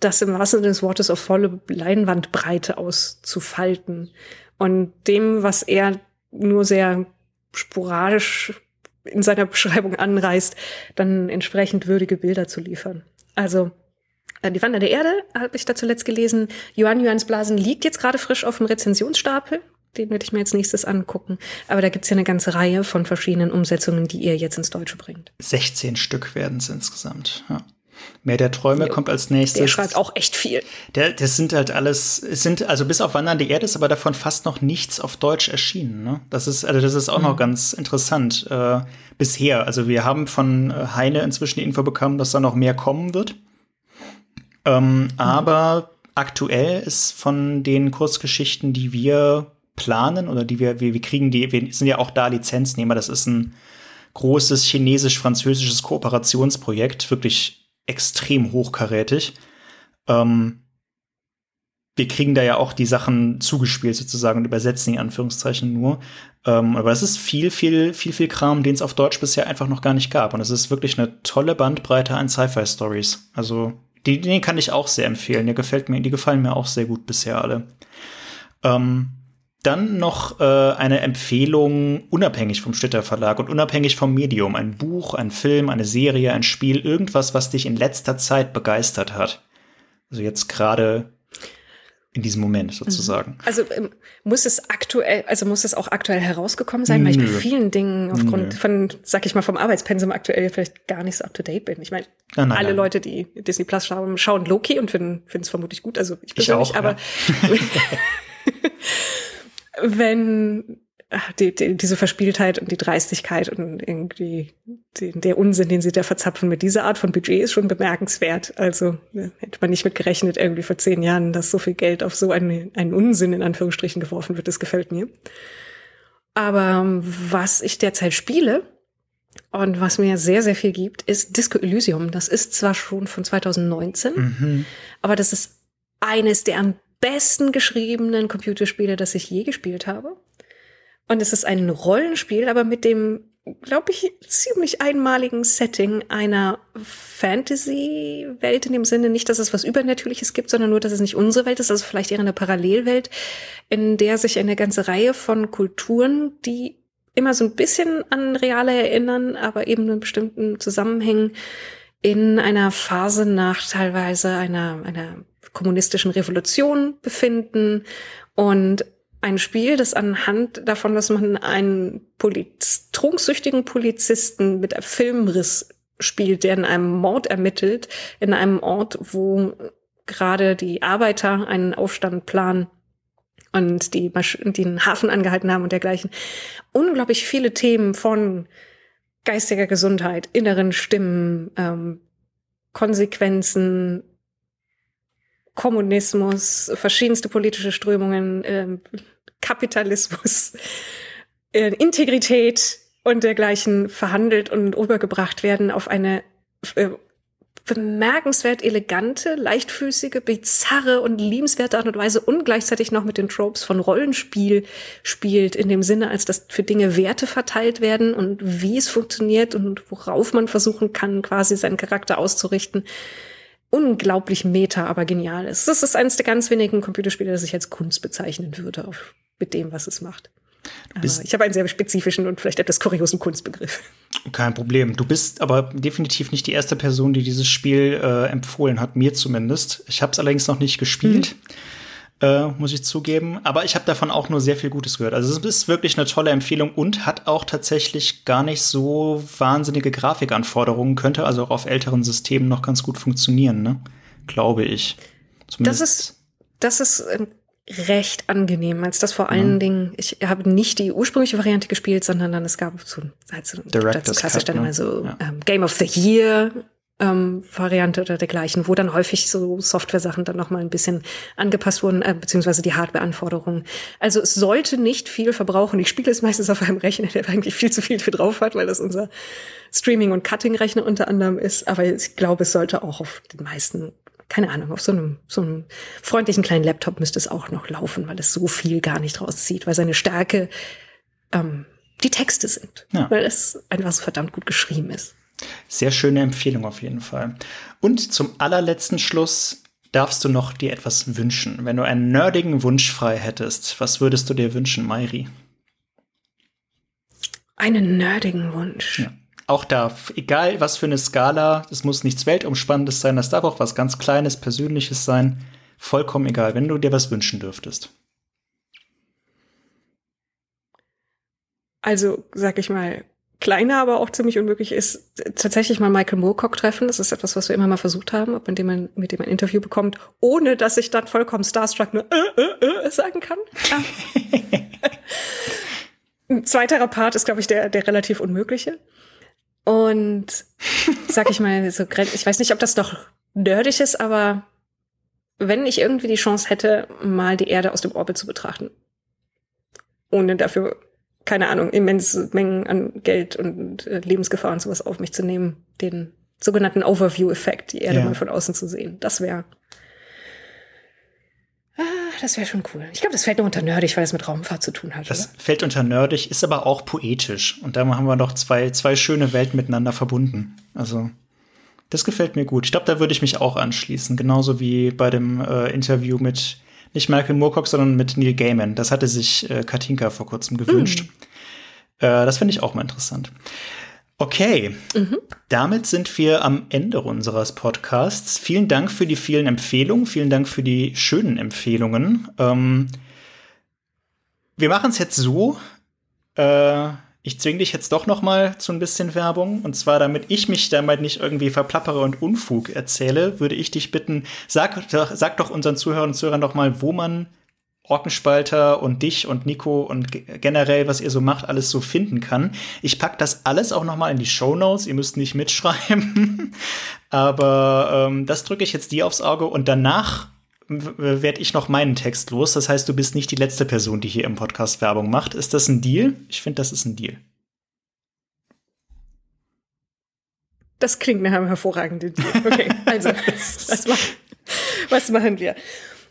das im wahrsten Sinne des Wortes auf volle Leinwandbreite auszufalten. Und dem, was er nur sehr sporadisch in seiner Beschreibung anreißt, dann entsprechend würdige Bilder zu liefern. Also äh, die Wander der Erde habe ich da zuletzt gelesen. Johann Johanns Blasen liegt jetzt gerade frisch auf dem Rezensionsstapel. Den werde ich mir jetzt nächstes angucken. Aber da gibt's ja eine ganze Reihe von verschiedenen Umsetzungen, die ihr jetzt ins Deutsche bringt. 16 Stück werden es insgesamt. Ja. Mehr der Träume jo, kommt als nächstes. Der schreibt auch echt viel. Der, das sind halt alles, es sind, also bis auf Wandernde Erde ist aber davon fast noch nichts auf Deutsch erschienen. Ne? Das ist, also das ist auch mhm. noch ganz interessant. Äh, bisher, also wir haben von äh, Heine inzwischen die Info bekommen, dass da noch mehr kommen wird. Ähm, mhm. Aber aktuell ist von den Kurzgeschichten, die wir planen oder die wir, wir, wir kriegen, die, wir sind ja auch da Lizenznehmer. Das ist ein großes chinesisch-französisches Kooperationsprojekt, wirklich extrem hochkarätig. Ähm, wir kriegen da ja auch die Sachen zugespielt sozusagen und übersetzen in Anführungszeichen nur. Ähm, aber es ist viel, viel, viel, viel Kram, den es auf Deutsch bisher einfach noch gar nicht gab. Und es ist wirklich eine tolle Bandbreite an Sci-Fi-Stories. Also die, die kann ich auch sehr empfehlen. Die gefällt mir, die gefallen mir auch sehr gut bisher alle. Ähm, dann noch äh, eine Empfehlung unabhängig vom Stitter Verlag und unabhängig vom Medium. Ein Buch, ein Film, eine Serie, ein Spiel, irgendwas, was dich in letzter Zeit begeistert hat. Also jetzt gerade in diesem Moment mhm. sozusagen. Also ähm, muss es aktuell, also muss es auch aktuell herausgekommen sein, weil ich bei vielen Dingen aufgrund Nö. von, sag ich mal, vom Arbeitspensum aktuell vielleicht gar nicht so up to date bin. Ich meine, alle nein. Leute, die Disney Plus schauen, schauen Loki und finden es vermutlich gut. Also ich persönlich, ich auch, aber ja. wenn die, die, diese Verspieltheit und die Dreistigkeit und irgendwie die, der Unsinn, den sie da verzapfen mit dieser Art von Budget ist schon bemerkenswert. Also hätte man nicht mit gerechnet irgendwie vor zehn Jahren, dass so viel Geld auf so einen, einen Unsinn in Anführungsstrichen geworfen wird. Das gefällt mir. Aber was ich derzeit spiele und was mir sehr, sehr viel gibt, ist Disco Elysium. Das ist zwar schon von 2019, mhm. aber das ist eines der am besten geschriebenen Computerspiele, das ich je gespielt habe. Und es ist ein Rollenspiel, aber mit dem, glaube ich, ziemlich einmaligen Setting einer Fantasy-Welt in dem Sinne nicht, dass es was Übernatürliches gibt, sondern nur, dass es nicht unsere Welt ist, also vielleicht eher eine Parallelwelt, in der sich eine ganze Reihe von Kulturen, die immer so ein bisschen an reale erinnern, aber eben in bestimmten Zusammenhängen in einer Phase nach teilweise einer, einer kommunistischen Revolution befinden und ein Spiel, das anhand davon, dass man einen Poliz trunksüchtigen Polizisten mit einem Filmriss spielt, der in einem Mord ermittelt, in einem Ort, wo gerade die Arbeiter einen Aufstand planen und die Masch den Hafen angehalten haben und dergleichen. Unglaublich viele Themen von geistiger Gesundheit, inneren Stimmen, ähm, Konsequenzen, Kommunismus, verschiedenste politische Strömungen, ähm, Kapitalismus, äh, Integrität und dergleichen verhandelt und rübergebracht werden auf eine äh, bemerkenswert elegante, leichtfüßige, bizarre und liebenswerte Art und Weise und gleichzeitig noch mit den Tropes von Rollenspiel spielt, in dem Sinne, als dass für Dinge Werte verteilt werden und wie es funktioniert und worauf man versuchen kann, quasi seinen Charakter auszurichten. Unglaublich meta, aber genial ist. Das ist eines der ganz wenigen Computerspiele, das ich als Kunst bezeichnen würde, auf, mit dem, was es macht. ich habe einen sehr spezifischen und vielleicht etwas kuriosen Kunstbegriff. Kein Problem. Du bist aber definitiv nicht die erste Person, die dieses Spiel äh, empfohlen hat, mir zumindest. Ich habe es allerdings noch nicht gespielt, mhm. Äh, muss ich zugeben. Aber ich habe davon auch nur sehr viel Gutes gehört. Also es ist wirklich eine tolle Empfehlung und hat auch tatsächlich gar nicht so wahnsinnige Grafikanforderungen. Könnte also auch auf älteren Systemen noch ganz gut funktionieren, ne? Glaube ich. Zumindest das ist das ist ähm, recht angenehm, als das vor allen mhm. Dingen, ich habe nicht die ursprüngliche Variante gespielt, sondern dann es gab so, halt so Director's klassisch dann immer so ja. ähm, Game of the Year ähm, Variante oder dergleichen, wo dann häufig so Software-Sachen dann noch mal ein bisschen angepasst wurden, äh, beziehungsweise die Hardware-Anforderungen. Also es sollte nicht viel verbrauchen. Ich spiele es meistens auf einem Rechner, der eigentlich viel zu viel für drauf hat, weil das unser Streaming- und Cutting-Rechner unter anderem ist. Aber ich glaube, es sollte auch auf den meisten keine Ahnung, auf so einem, so einem freundlichen kleinen Laptop müsste es auch noch laufen, weil es so viel gar nicht rauszieht, weil seine Stärke ähm, die Texte sind, ja. weil es einfach so verdammt gut geschrieben ist. Sehr schöne Empfehlung auf jeden Fall. Und zum allerletzten Schluss darfst du noch dir etwas wünschen. Wenn du einen nerdigen Wunsch frei hättest, was würdest du dir wünschen, Mairi? Einen nerdigen Wunsch. Ja auch da, egal was für eine Skala, es muss nichts Weltumspannendes sein, das darf auch was ganz Kleines, Persönliches sein. Vollkommen egal, wenn du dir was wünschen dürftest. Also, sag ich mal, kleiner, aber auch ziemlich unmöglich ist tatsächlich mal Michael Moorcock treffen. Das ist etwas, was wir immer mal versucht haben, ob man dem man, mit dem ein Interview bekommt, ohne dass ich dann vollkommen starstruck nur äh, äh, äh sagen kann. Ein zweiterer Part ist, glaube ich, der, der relativ unmögliche. Und sag ich mal, so, ich weiß nicht, ob das doch nerdig ist, aber wenn ich irgendwie die Chance hätte, mal die Erde aus dem Orbit zu betrachten, ohne dafür, keine Ahnung, immense Mengen an Geld und äh, Lebensgefahr und sowas auf mich zu nehmen, den sogenannten Overview-Effekt, die Erde ja. mal von außen zu sehen, das wäre Ah, das wäre schon cool. Ich glaube, das fällt nur unter nerdig, weil es mit Raumfahrt zu tun hat. Das oder? fällt unter nerdig, ist aber auch poetisch. Und da haben wir doch zwei, zwei schöne Welten miteinander verbunden. Also, das gefällt mir gut. Ich glaube, da würde ich mich auch anschließen. Genauso wie bei dem äh, Interview mit nicht Michael Moorcock, sondern mit Neil Gaiman. Das hatte sich äh, Katinka vor kurzem gewünscht. Mm. Äh, das finde ich auch mal interessant. Okay, mhm. damit sind wir am Ende unseres Podcasts. Vielen Dank für die vielen Empfehlungen, vielen Dank für die schönen Empfehlungen. Ähm, wir machen es jetzt so. Äh, ich zwinge dich jetzt doch noch mal zu ein bisschen Werbung. Und zwar, damit ich mich damit nicht irgendwie verplappere und Unfug erzähle, würde ich dich bitten, sag, sag doch unseren Zuhörern und Zuhörern doch mal, wo man Orkenspalter und dich und Nico und generell, was ihr so macht, alles so finden kann. Ich pack das alles auch noch mal in die Show Notes. Ihr müsst nicht mitschreiben, aber ähm, das drücke ich jetzt dir aufs Auge und danach werde ich noch meinen Text los. Das heißt, du bist nicht die letzte Person, die hier im Podcast Werbung macht. Ist das ein Deal? Ich finde, das ist ein Deal. Das klingt nach einem hervorragenden Deal. Okay, also, was, machen, was machen wir?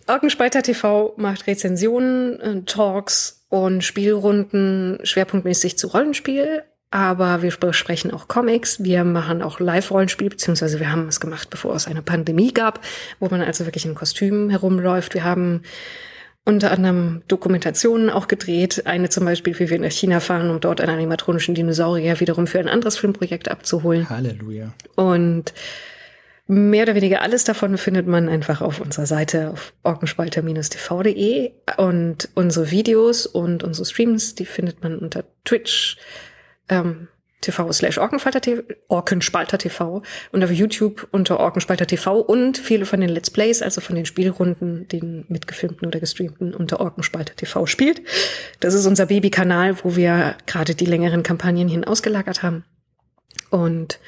Orkenspalter TV macht Rezensionen, äh, Talks und Spielrunden schwerpunktmäßig zu Rollenspiel. Aber wir besprechen auch Comics, wir machen auch Live-Rollenspiel, beziehungsweise wir haben es gemacht, bevor es eine Pandemie gab, wo man also wirklich in Kostümen herumläuft. Wir haben unter anderem Dokumentationen auch gedreht. Eine zum Beispiel, wie wir nach China fahren, um dort einen animatronischen Dinosaurier wiederum für ein anderes Filmprojekt abzuholen. Halleluja. Und Mehr oder weniger alles davon findet man einfach auf unserer Seite auf orkenspalter-tv.de und unsere Videos und unsere Streams, die findet man unter Twitch ähm, TV slash Orkenspalter TV und auf YouTube unter Orkenspalter TV und viele von den Let's Plays, also von den Spielrunden, den mitgefilmten oder gestreamten unter Orkenspalter TV spielt. Das ist unser Babykanal, wo wir gerade die längeren Kampagnen hin ausgelagert haben. Und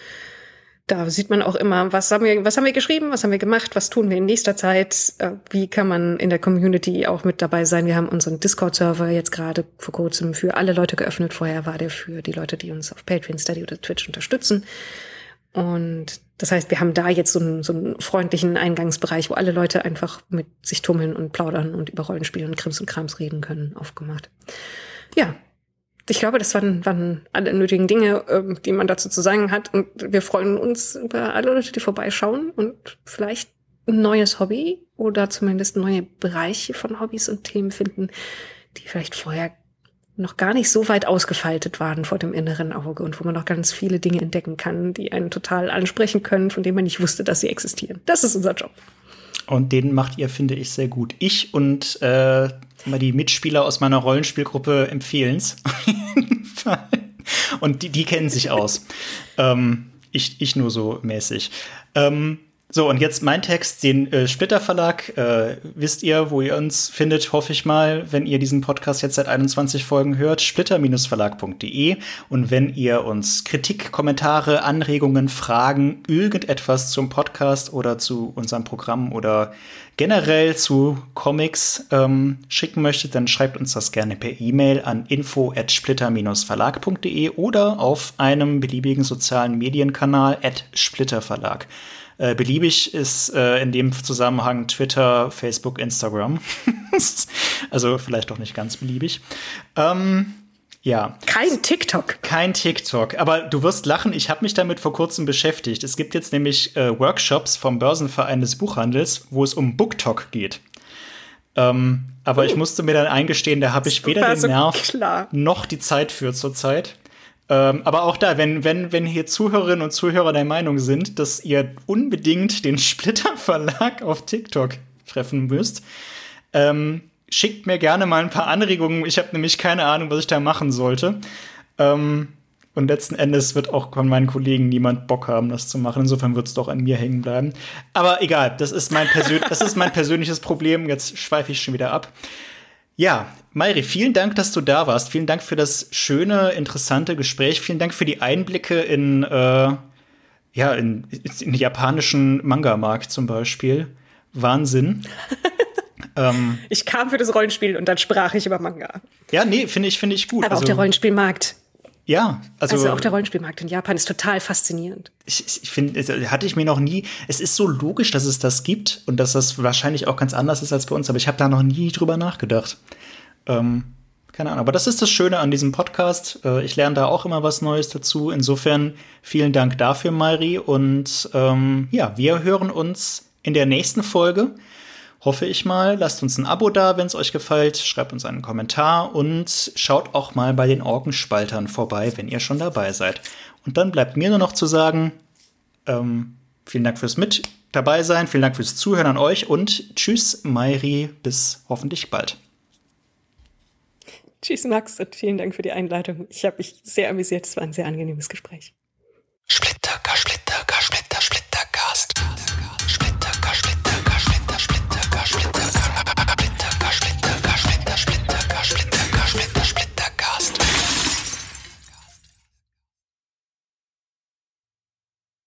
da sieht man auch immer, was haben wir, was haben wir geschrieben, was haben wir gemacht, was tun wir in nächster Zeit, äh, wie kann man in der Community auch mit dabei sein. Wir haben unseren Discord-Server jetzt gerade vor kurzem für alle Leute geöffnet. Vorher war der für die Leute, die uns auf Patreon, Steady oder Twitch unterstützen. Und das heißt, wir haben da jetzt so einen, so einen freundlichen Eingangsbereich, wo alle Leute einfach mit sich tummeln und plaudern und über Rollenspiele und Krims und Krams reden können, aufgemacht. Ja, ich glaube, das waren, waren alle nötigen Dinge, ähm, die man dazu zu sagen hat. Und wir freuen uns über alle Leute, die vorbeischauen und vielleicht ein neues Hobby oder zumindest neue Bereiche von Hobbys und Themen finden, die vielleicht vorher noch gar nicht so weit ausgefaltet waren vor dem inneren Auge und wo man noch ganz viele Dinge entdecken kann, die einen total ansprechen können, von denen man nicht wusste, dass sie existieren. Das ist unser Job. Und den macht ihr, finde ich, sehr gut. Ich und äh, mal die Mitspieler aus meiner Rollenspielgruppe empfehlen's. und die, die kennen sich aus. ähm, ich, ich nur so mäßig. Ähm, so, und jetzt mein Text, den äh, Splitter Verlag. Äh, wisst ihr, wo ihr uns findet, hoffe ich mal, wenn ihr diesen Podcast jetzt seit 21 Folgen hört, splitter-verlag.de. Und wenn ihr uns Kritik, Kommentare, Anregungen, Fragen, irgendetwas zum Podcast oder zu unserem Programm oder generell zu Comics ähm, schicken möchtet, dann schreibt uns das gerne per E-Mail an info at splitter-verlag.de oder auf einem beliebigen sozialen Medienkanal at splitterverlag. Äh, beliebig ist äh, in dem Zusammenhang Twitter, Facebook, Instagram. also vielleicht doch nicht ganz beliebig. Ähm, ja. Kein TikTok. Kein TikTok. Aber du wirst lachen, ich habe mich damit vor kurzem beschäftigt. Es gibt jetzt nämlich äh, Workshops vom Börsenverein des Buchhandels, wo es um BookTok geht. Ähm, aber uh. ich musste mir dann eingestehen, da habe ich weder den Nerv noch die Zeit für zurzeit. Ähm, aber auch da, wenn, wenn, wenn hier Zuhörerinnen und Zuhörer der Meinung sind, dass ihr unbedingt den Splitter Verlag auf TikTok treffen müsst, ähm, schickt mir gerne mal ein paar Anregungen. Ich habe nämlich keine Ahnung, was ich da machen sollte. Ähm, und letzten Endes wird auch von meinen Kollegen niemand Bock haben, das zu machen. Insofern wird es doch an mir hängen bleiben. Aber egal, das ist mein, Persön das ist mein persönliches Problem. Jetzt schweife ich schon wieder ab. Ja, Mayri, vielen Dank, dass du da warst. Vielen Dank für das schöne, interessante Gespräch. Vielen Dank für die Einblicke in, äh, ja, in, in den japanischen Manga-Markt zum Beispiel. Wahnsinn. ähm, ich kam für das Rollenspiel und dann sprach ich über Manga. Ja, nee, finde ich, finde ich gut. Aber also, auch der Rollenspielmarkt. Ja, also, also auch der Rollenspielmarkt in Japan ist total faszinierend. Ich, ich finde, hatte ich mir noch nie. Es ist so logisch, dass es das gibt und dass das wahrscheinlich auch ganz anders ist als bei uns, aber ich habe da noch nie drüber nachgedacht. Ähm, keine Ahnung. Aber das ist das Schöne an diesem Podcast. Äh, ich lerne da auch immer was Neues dazu. Insofern vielen Dank dafür, Mairi. Und ähm, ja, wir hören uns in der nächsten Folge hoffe ich mal. Lasst uns ein Abo da, wenn es euch gefällt. Schreibt uns einen Kommentar und schaut auch mal bei den Orkenspaltern vorbei, wenn ihr schon dabei seid. Und dann bleibt mir nur noch zu sagen, ähm, vielen Dank fürs Mit dabei sein, vielen Dank fürs Zuhören an euch und tschüss, Mairi, bis hoffentlich bald. Tschüss, Max, und vielen Dank für die Einleitung. Ich habe mich sehr amüsiert. Es war ein sehr angenehmes Gespräch. Splitter, Splitter.